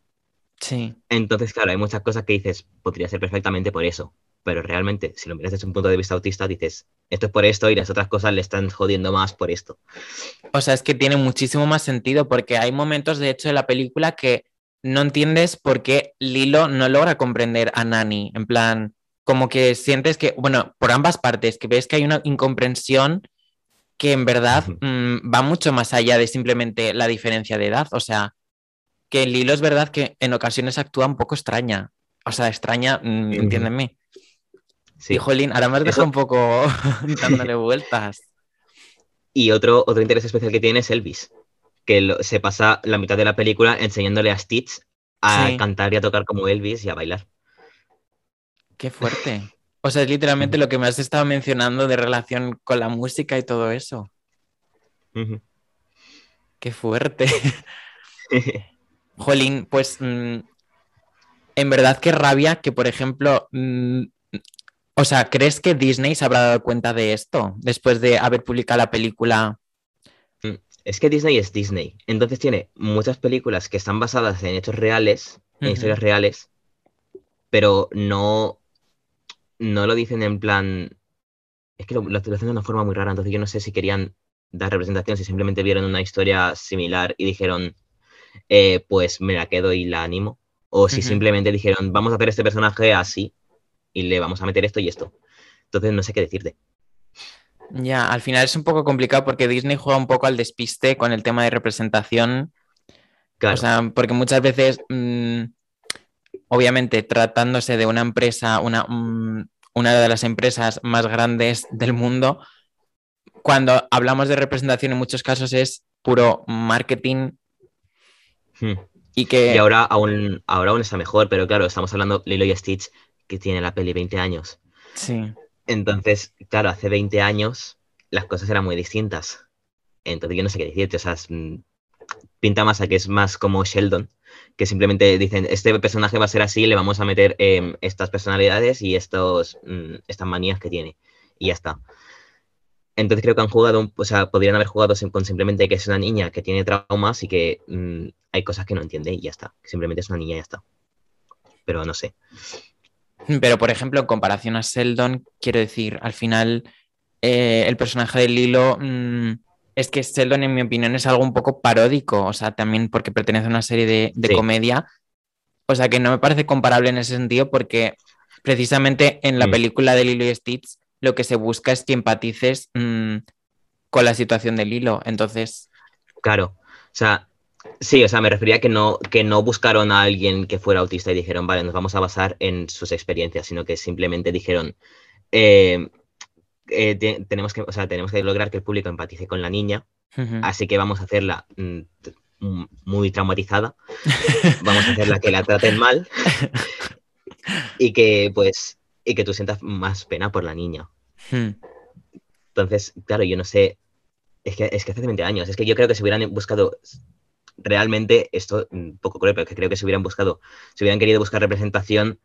Sí. Entonces, claro, hay muchas cosas que dices, podría ser perfectamente por eso pero realmente, si lo miras desde un punto de vista autista, dices, esto es por esto y las otras cosas le están jodiendo más por esto. O sea, es que tiene muchísimo más sentido porque hay momentos, de hecho, de la película que no entiendes por qué Lilo no logra comprender a Nani. En plan, como que sientes que, bueno, por ambas partes, que ves que hay una incomprensión que en verdad mm, va mucho más allá de simplemente la diferencia de edad. O sea, que Lilo es verdad que en ocasiones actúa un poco extraña. O sea, extraña, mm, entiéndeme. Sí. Y Jolín, ahora me has dejado un poco [laughs] dándole [laughs] vueltas. Y otro, otro interés especial que tiene es Elvis, que se pasa la mitad de la película enseñándole a Stitch a cantar y a tocar como Elvis y a bailar. Qué fuerte. O sea, es literalmente lo que me has estado mencionando de relación con la música y todo eso. Qué fuerte. [laughs] Jolín, pues mm, en verdad qué rabia que, por ejemplo, mm, o sea, ¿crees que Disney se habrá dado cuenta de esto después de haber publicado la película? Mm, es que Disney es Disney. Entonces tiene muchas películas que están basadas en hechos reales, en historias reales, pero no, no lo dicen en plan. Es que lo, lo, hacen de una forma muy rara. Entonces yo no sé si querían dar representación, si simplemente vieron una historia similar y dijeron, eh, pues me la quedo y la animo. O si simplemente dijeron, vamos a hacer este personaje así y le vamos a meter esto y esto. Entonces no sé qué decirte. Ya, al final es un poco complicado porque Disney juega un poco al despiste con el tema de representación. Claro. O sea, porque muchas veces, mm, obviamente, tratándose de una empresa, una, mm, una de las empresas más grandes del mundo, cuando hablamos de representación en muchos casos es puro marketing. Hmm. Y que. Y ahora aún, ahora aún está mejor, pero claro, estamos hablando Lilo y Stitch que tiene la peli 20 años. Sí. Entonces, claro, hace 20 años las cosas eran muy distintas. Entonces yo no sé qué decirte, o sea, mm, pinta más a que es más como Sheldon, que simplemente dicen, este personaje va a ser así, le vamos a meter em, estas personalidades y estos, mm, estas manías que tiene. Y ya está. Entonces creo que han jugado, o sea, podrían haber jugado con simplemente que es una niña que tiene traumas y que mm, hay cosas que no entiende y ya está. Simplemente es una niña y ya está. Pero no sé. Pero, por ejemplo, en comparación a Sheldon, quiero decir, al final eh, el personaje de Lilo mm, es que Sheldon, en mi opinión, es algo un poco paródico, o sea, también porque pertenece a una serie de, comedia. O sea, que no me parece comparable en ese sentido porque precisamente en la mm. película de Lilo y Stitch lo que se busca es que empatices mm, con la situación de Lilo. Entonces... Claro, o sea, Sí, o sea, me refería a que no, que no buscaron a alguien que fuera autista y dijeron, vale, nos vamos a basar en sus experiencias, sino que simplemente dijeron, eh, eh, tenemos, que, o sea, tenemos que lograr que el público empatice con la niña, así que vamos a hacerla mm, muy traumatizada, [laughs] vamos a hacerla que la traten mal [laughs] y que, pues, y que tú sientas más pena por la niña. Hmm. Entonces, claro, yo no sé, es que, es que hace 20 años, es que yo creo que si hubieran buscado realmente esto, mm, poco cruel, pero que creo que si hubieran buscado, si hubieran querido buscar representación,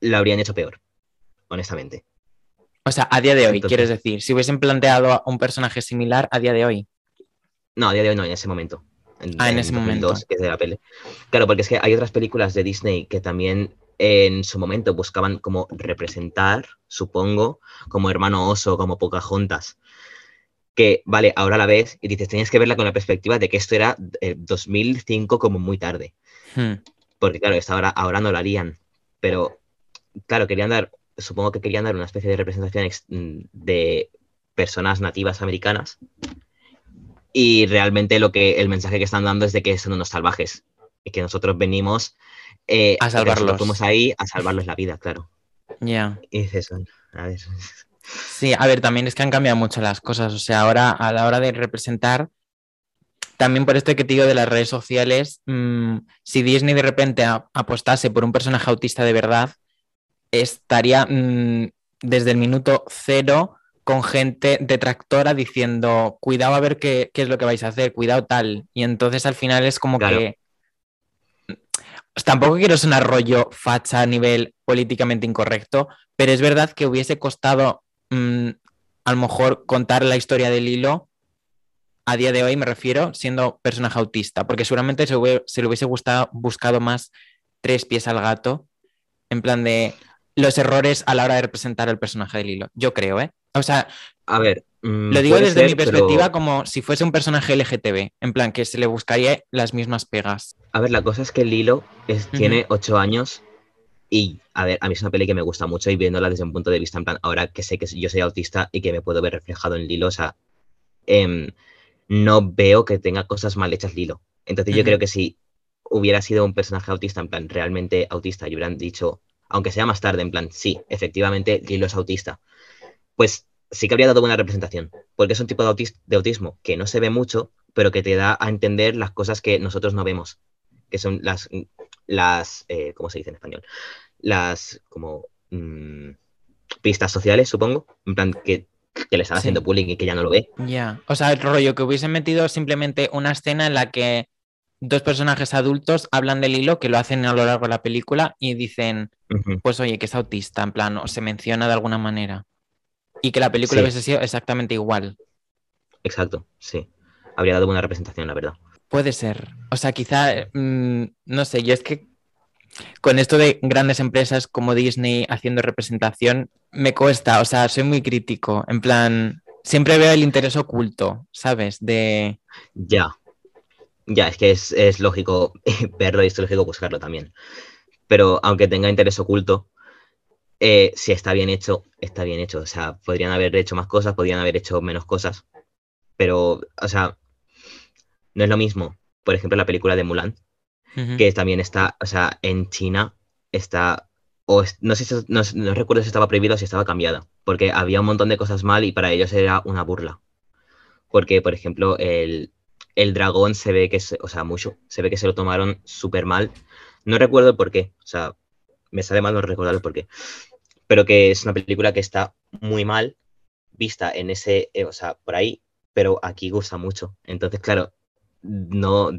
lo habrían hecho peor, honestamente. O sea, a día de hoy, quieres decir, si hubiesen planteado un personaje similar a día de hoy. No, a día de hoy no, en ese momento. ah, en, ese momento. que es de la peli. Claro, porque es que hay otras películas de Disney que también en su momento buscaban como representar, supongo, como Hermano Oso, como Pocahontas que, vale, ahora la ves y dices, tenías que verla con la perspectiva de que esto era 2005 como muy tarde. Hmm. Porque claro, ahora, ahora no lo harían. Pero, claro, querían dar, supongo que querían dar una especie de representación mm, de personas nativas americanas. Y realmente lo que el mensaje que están dando es de que son unos salvajes. Y que nosotros venimos eh, a salvarlos. Fuimos ahí a salvarles la vida, claro. Ya. Y dices, a ver. [laughs] Sí, a ver, también es que han cambiado mucho las cosas. O sea, ahora a la hora de representar, también por esto que te digo de las redes sociales, mm, si Disney de repente apostase por un personaje autista de verdad, estaría mm, desde el minuto cero con gente detractora diciendo, cuidado a ver qué, es lo que vais a hacer, cuidado tal. Y entonces al final es como que... Tampoco quiero sonar rollo facha a nivel políticamente incorrecto, pero es verdad que hubiese costado Mm, a lo mejor contar la historia del hilo a día de hoy, me refiero, siendo personaje autista, porque seguramente se, le hubiese gustado, buscado más tres pies al gato, en plan de los errores a la hora de representar el personaje del hilo. Yo creo, ¿eh? O sea, a ver, mm, lo digo desde mi perspectiva como si fuese un personaje LGTB, en plan que se le buscaría las mismas pegas. A ver, la cosa es que el hilo tiene ocho años y, a ver, a mí es una peli que me gusta mucho y viéndola desde un punto de vista, en plan, ahora que sé que yo soy autista y que me puedo ver reflejado en Lilo, o sea, em, no veo que tenga cosas mal hechas Lilo. Entonces yo creo que si hubiera sido un personaje autista, en plan, realmente autista, y hubieran dicho, aunque sea más tarde, en plan, sí, efectivamente, Lilo es autista, pues sí que habría dado buena representación, porque es un tipo de, de autismo que no se ve mucho, pero que te da a entender las cosas que nosotros no vemos, que son las, las eh, ¿cómo se dice en español? Las, como, mm, pistas sociales, supongo, en plan, que, le están haciendo bullying y que ya no lo ve. Ya, o sea, el rollo que hubiesen metido simplemente una escena en la que dos personajes adultos hablan del hilo, que lo hacen a lo largo de la película, y dicen, pues oye, que es autista, en plan, o se menciona de alguna manera. Y que la película hubiese sido exactamente igual. Exacto, sí habría dado buena representación, la verdad. Puede ser. O sea, quizá, mm, no sé, yo es que con esto de grandes empresas como Disney haciendo representación, me cuesta, o sea, soy muy crítico. En plan, siempre veo el interés oculto, ¿sabes? De. Ya. Ya, es que es, lógico [laughs] verlo y es lógico buscarlo también. Pero aunque tenga interés oculto, eh, si está bien hecho, está bien hecho. O sea, podrían haber hecho más cosas, podrían haber hecho menos cosas. Pero, o sea, no es lo mismo, por ejemplo, la película de Mulan, que también está, o sea, en China está, o no sé si, no, recuerdo si estaba prohibido o si estaba cambiada, porque había un montón de cosas mal y para ellos era una burla. Porque, por ejemplo, el, dragón se ve que, o sea, mucho, se ve que se lo tomaron súper mal. No recuerdo por qué, o sea, me sale mal no recordar por qué, pero que es una película que está muy mal vista en ese, eh, o sea, por ahí, pero aquí gusta mucho. Entonces, claro, no,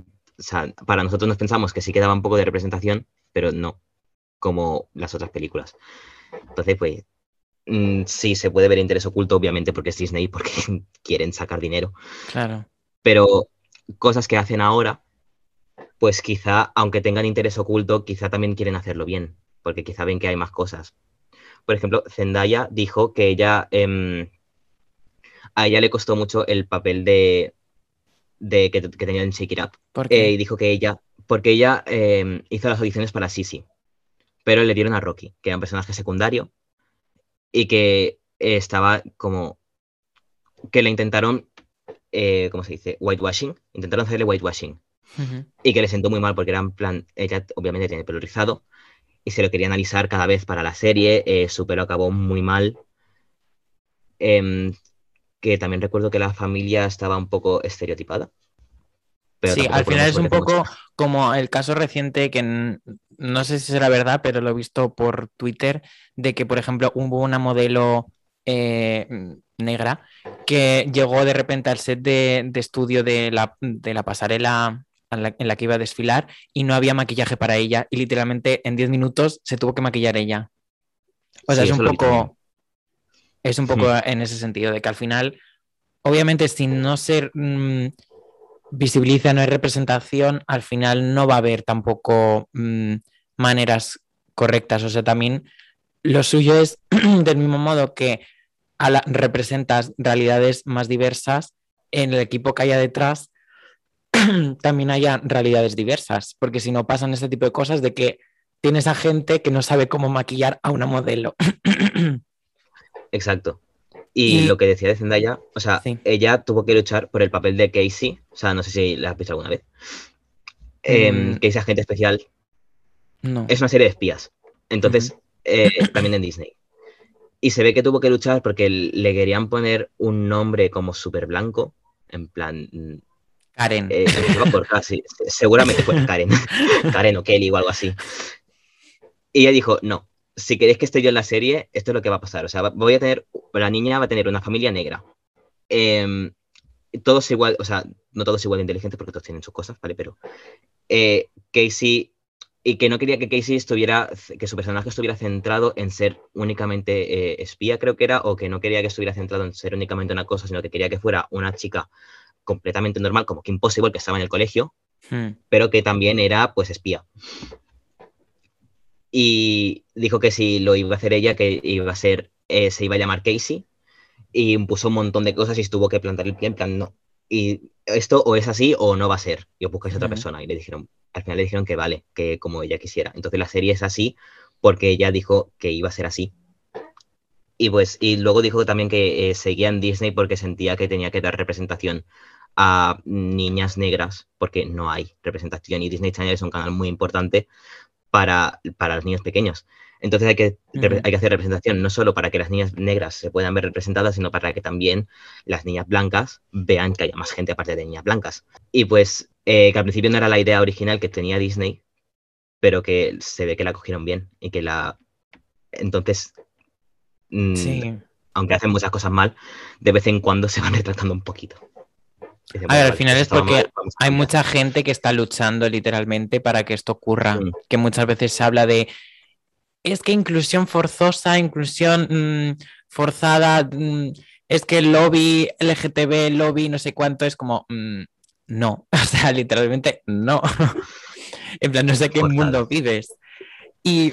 o sea, para nosotros nos pensamos que sí quedaba un poco de representación, pero no, como las otras películas. Entonces, pues, mm, sí, se puede ver interés oculto, obviamente, porque es Disney, porque [laughs] quieren sacar dinero. Claro. Pero cosas que hacen ahora, pues quizá, aunque tengan interés oculto, quizá también quieren hacerlo bien, porque quizá ven que hay más cosas. Por ejemplo, Zendaya dijo que ella, em, a ella le costó mucho el papel de, de, que, tenía en Shake It Up. Eh, y dijo que ella, porque ella em, hizo las audiciones para Sisi, pero le dieron a Rocky, que era un personaje secundario, y que estaba como, que le intentaron, eh, ¿cómo se dice? Whitewashing, intentaron hacerle whitewashing. Y que le sentó muy mal porque era en plan, ella obviamente tiene el pelo rizado y se lo quería analizar cada vez para la serie, eh, su pelo acabó muy mal. Em, que también recuerdo que la familia estaba un poco estereotipada. sí, al final es un poco como el caso reciente que no sé si será verdad, pero lo he visto por Twitter, de que, por ejemplo, hubo una modelo eh, negra que llegó de repente al set de, estudio de la, pasarela en la que iba a desfilar y no había maquillaje para ella y literalmente en 10 minutos se tuvo que maquillar ella. O sea, es un poco es un poco en ese sentido, de que al final, obviamente, sin no ser mm, visibiliza, no hay representación, al final no va a haber tampoco mm, maneras correctas. O sea, también lo suyo es, [clears throat] del mismo modo que representas realidades más diversas, en el equipo que haya detrás [clears throat] también haya realidades diversas, porque si no pasan este tipo de cosas de que tienes a gente que no sabe cómo maquillar a una modelo. [clears throat] Exacto. Y, lo que decía de Zendaya, o sea, ella tuvo que luchar por el papel de Casey, o sea, no sé si la has visto alguna vez. Eh, Casey Agente Especial. No. Es una serie de espías. Entonces, eh, también en Disney. Y se ve que tuvo que luchar porque le querían poner un nombre como súper blanco, en plan... Mm, Karen. Eh, por casi, seguramente fue [laughs] Karen. [laughs] Karen o Kelly o algo así. Y ella dijo, no, si queréis que esté yo en la serie, esto es lo que va a pasar. O sea, voy a tener, la niña va a tener una familia negra. Eh, todos igual, o sea, no todos igual de inteligentes porque todos tienen sus cosas, ¿vale? Pero eh, Casey, y que no quería que Casey estuviera, que su personaje estuviera centrado en ser únicamente eh, espía, creo que era, o que no quería que estuviera centrado en ser únicamente una cosa, sino que quería que fuera una chica completamente normal, como que imposible, que estaba en el colegio, hmm. pero que también era, pues, espía y dijo que si lo iba a hacer ella, que iba a ser, eh, se iba a llamar Casey, y puso un montón de cosas y tuvo que plantar el pie en plan, no. Y esto o es así o no va a ser. Y os buscáis a otra persona. Y le dijeron, al final le dijeron que vale, que como ella quisiera. Entonces la serie es así porque ella dijo que iba a ser así. Y pues, y luego dijo también que eh, seguía en Disney porque sentía que tenía que dar representación a niñas negras, porque no hay representación y Disney Channel es un canal muy importante para, para los niños pequeños. Entonces hay que, hay que hacer representación no solo para que las niñas negras se puedan ver representadas, sino para que también las niñas blancas vean que haya más gente aparte de niñas blancas. Y pues eh, que al principio no era la idea original que tenía Disney, pero que se ve que la cogieron bien y que la... Entonces, mm, aunque hacen muchas cosas mal, de vez en cuando se van retratando un poquito. A ver, al final es porque hay mucha gente que está luchando literalmente para que esto ocurra, mm. que muchas veces se habla de, es que inclusión forzosa, inclusión mm, forzada, mm, es que el lobby LGTB, el lobby no sé cuánto, es como, no, [laughs] o sea, literalmente no. [laughs] en plan, no sé qué mundo vives. Y,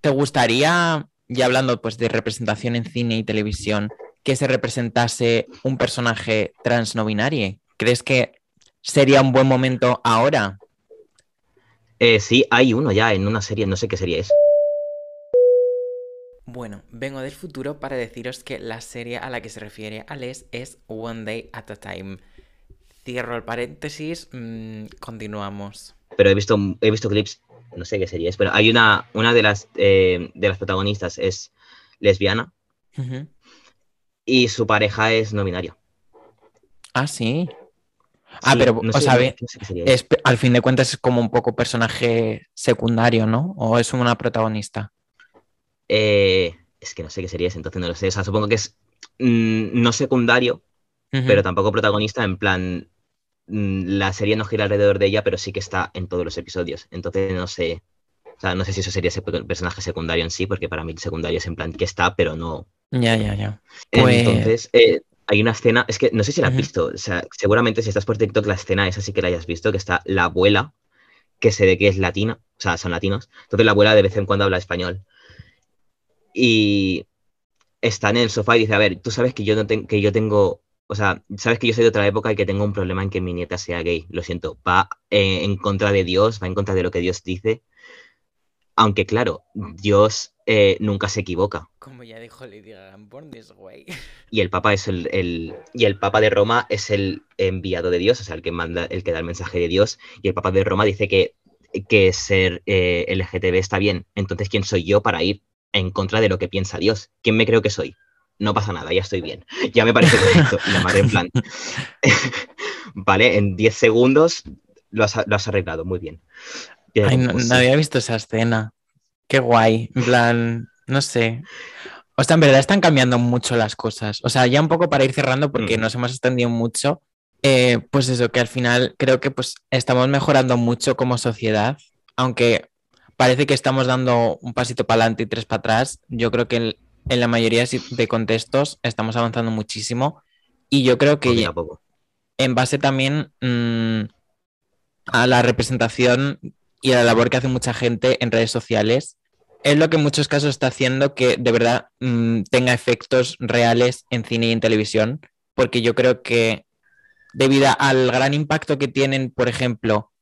te gustaría, ya hablando pues de representación en cine y televisión, que se representase un personaje trans no binario? ¿Crees que sería un buen momento ahora? Eh, sí, hay uno ya en una serie, no sé qué serie es. Bueno, vengo del futuro para deciros que la serie a la que se refiere Alex es One Day at a Time. Cierro el paréntesis, mm, continuamos. Pero he visto, he visto clips, no sé qué serie es, pero hay una, una de las, eh, de las protagonistas es lesbiana y su pareja es no binario. Ah, sí. Ah, pero, o sea, al fin de cuentas es como un poco personaje secundario, ¿no? ¿O es una protagonista? Eh, es que no sé qué sería ese, entonces no lo sé. O sea, supongo que es mm, no secundario, pero tampoco protagonista, en plan, mm, la serie no gira alrededor de ella, pero sí que está en todos los episodios. Entonces no sé, o sea, no sé si eso sería ese personaje secundario en sí, porque para mí el secundario es en plan que está, pero no, ya, ya, ya. Pues Entonces, eh, hay una escena, es que no sé si la has visto, o sea, seguramente si estás por TikTok, la escena esa sí que la hayas visto, que está la abuela, que se ve que es latina, o sea, son latinos. Entonces la abuela de vez en cuando habla español. Y está en el sofá y dice, a ver, tú sabes que yo, no que yo tengo, o sea, sabes que yo soy de otra época y que tengo un problema en que mi nieta sea gay, lo siento, va eh, en contra de Dios, va en contra de lo que Dios dice. Aunque claro, Dios eh, nunca se equivoca. Como ya dijo Lidia born this way. [laughs] Y el Papa es el, y el Papa de Roma es el enviado de Dios, o sea, el que manda, el que da el mensaje de Dios. Y el Papa de Roma dice que, que ser eh, LGTB está bien. Entonces, ¿quién soy yo para ir en contra de lo que piensa Dios? ¿Quién me creo que soy? No pasa nada, ya estoy bien. Ya me parece correcto. Y la madre en plan. [laughs] vale, en 10 segundos lo has, arreglado, muy bien. Ay, no, pues había visto esa escena. Qué guay. En plan, no sé. O sea, en verdad están cambiando mucho las cosas. O sea, ya un poco para ir cerrando, porque mm. nos hemos extendido mucho. Eh, pues eso, que al final creo que pues estamos mejorando mucho como sociedad, aunque parece que estamos dando un pasito para adelante y tres para atrás. Yo creo que en, la mayoría de contextos estamos avanzando muchísimo y yo creo que en base también mm, a la representación y a la labor que hace mucha gente en redes sociales, es lo que en muchos casos está haciendo que de verdad mm, tenga efectos reales en cine y en televisión, porque yo creo que debido al gran impacto que tienen, por ejemplo,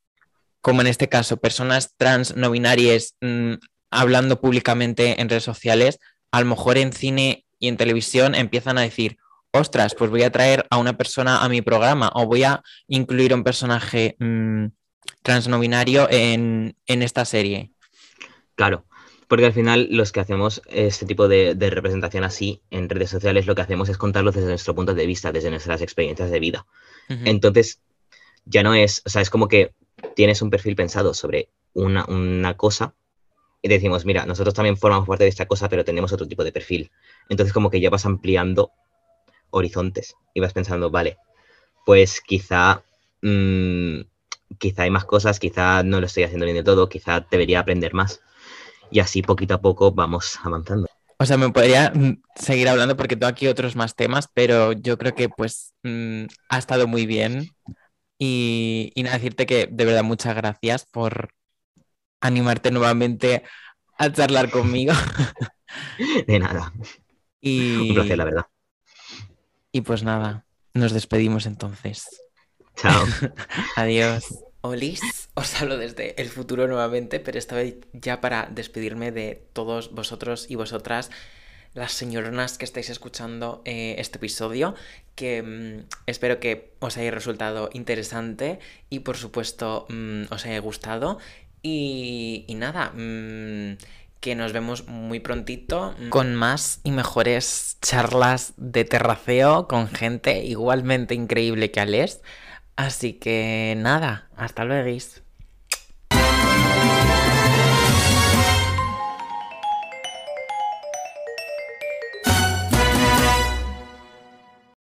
como en este caso, personas trans no binarias mm, hablando públicamente en redes sociales, a lo mejor en cine y en televisión empiezan a decir, ostras, pues voy a traer a una persona a mi programa o voy a incluir un personaje mm, trans no binario en, esta serie. Claro, porque al final los que hacemos este tipo de, representación así en redes sociales, lo que hacemos es contarlo desde nuestro punto de vista, desde nuestras experiencias de vida. Entonces, ya no es, o sea, es como que tienes un perfil pensado sobre una, una, cosa y decimos, mira, nosotros también formamos parte de esta cosa, pero tenemos otro tipo de perfil. Entonces, como que ya vas ampliando horizontes y vas pensando, vale, pues quizá mm, quizá hay más cosas, quizá no lo estoy haciendo bien de todo, quizá debería aprender más. Y así poquito a poco vamos avanzando. O sea, me podría mm, seguir hablando porque tengo aquí otros más temas, pero yo creo que pues mm, ha estado muy bien. Y, y nada, decirte que de verdad muchas gracias por animarte nuevamente a charlar conmigo. [laughs] De nada. Y... Un placer, la verdad. Y pues nada, nos despedimos entonces. Chao. [laughs] Adiós. Olis, os hablo desde el futuro nuevamente, pero esta vez ya para despedirme de todos vosotros y vosotras, las señoronas que estáis escuchando eh, este episodio, que mm, espero que os haya resultado interesante y por supuesto mm, os haya gustado. Y, nada, mm, que nos vemos muy prontito con más y mejores charlas de terraceo con gente igualmente increíble que Alex. Así que nada, hasta luego.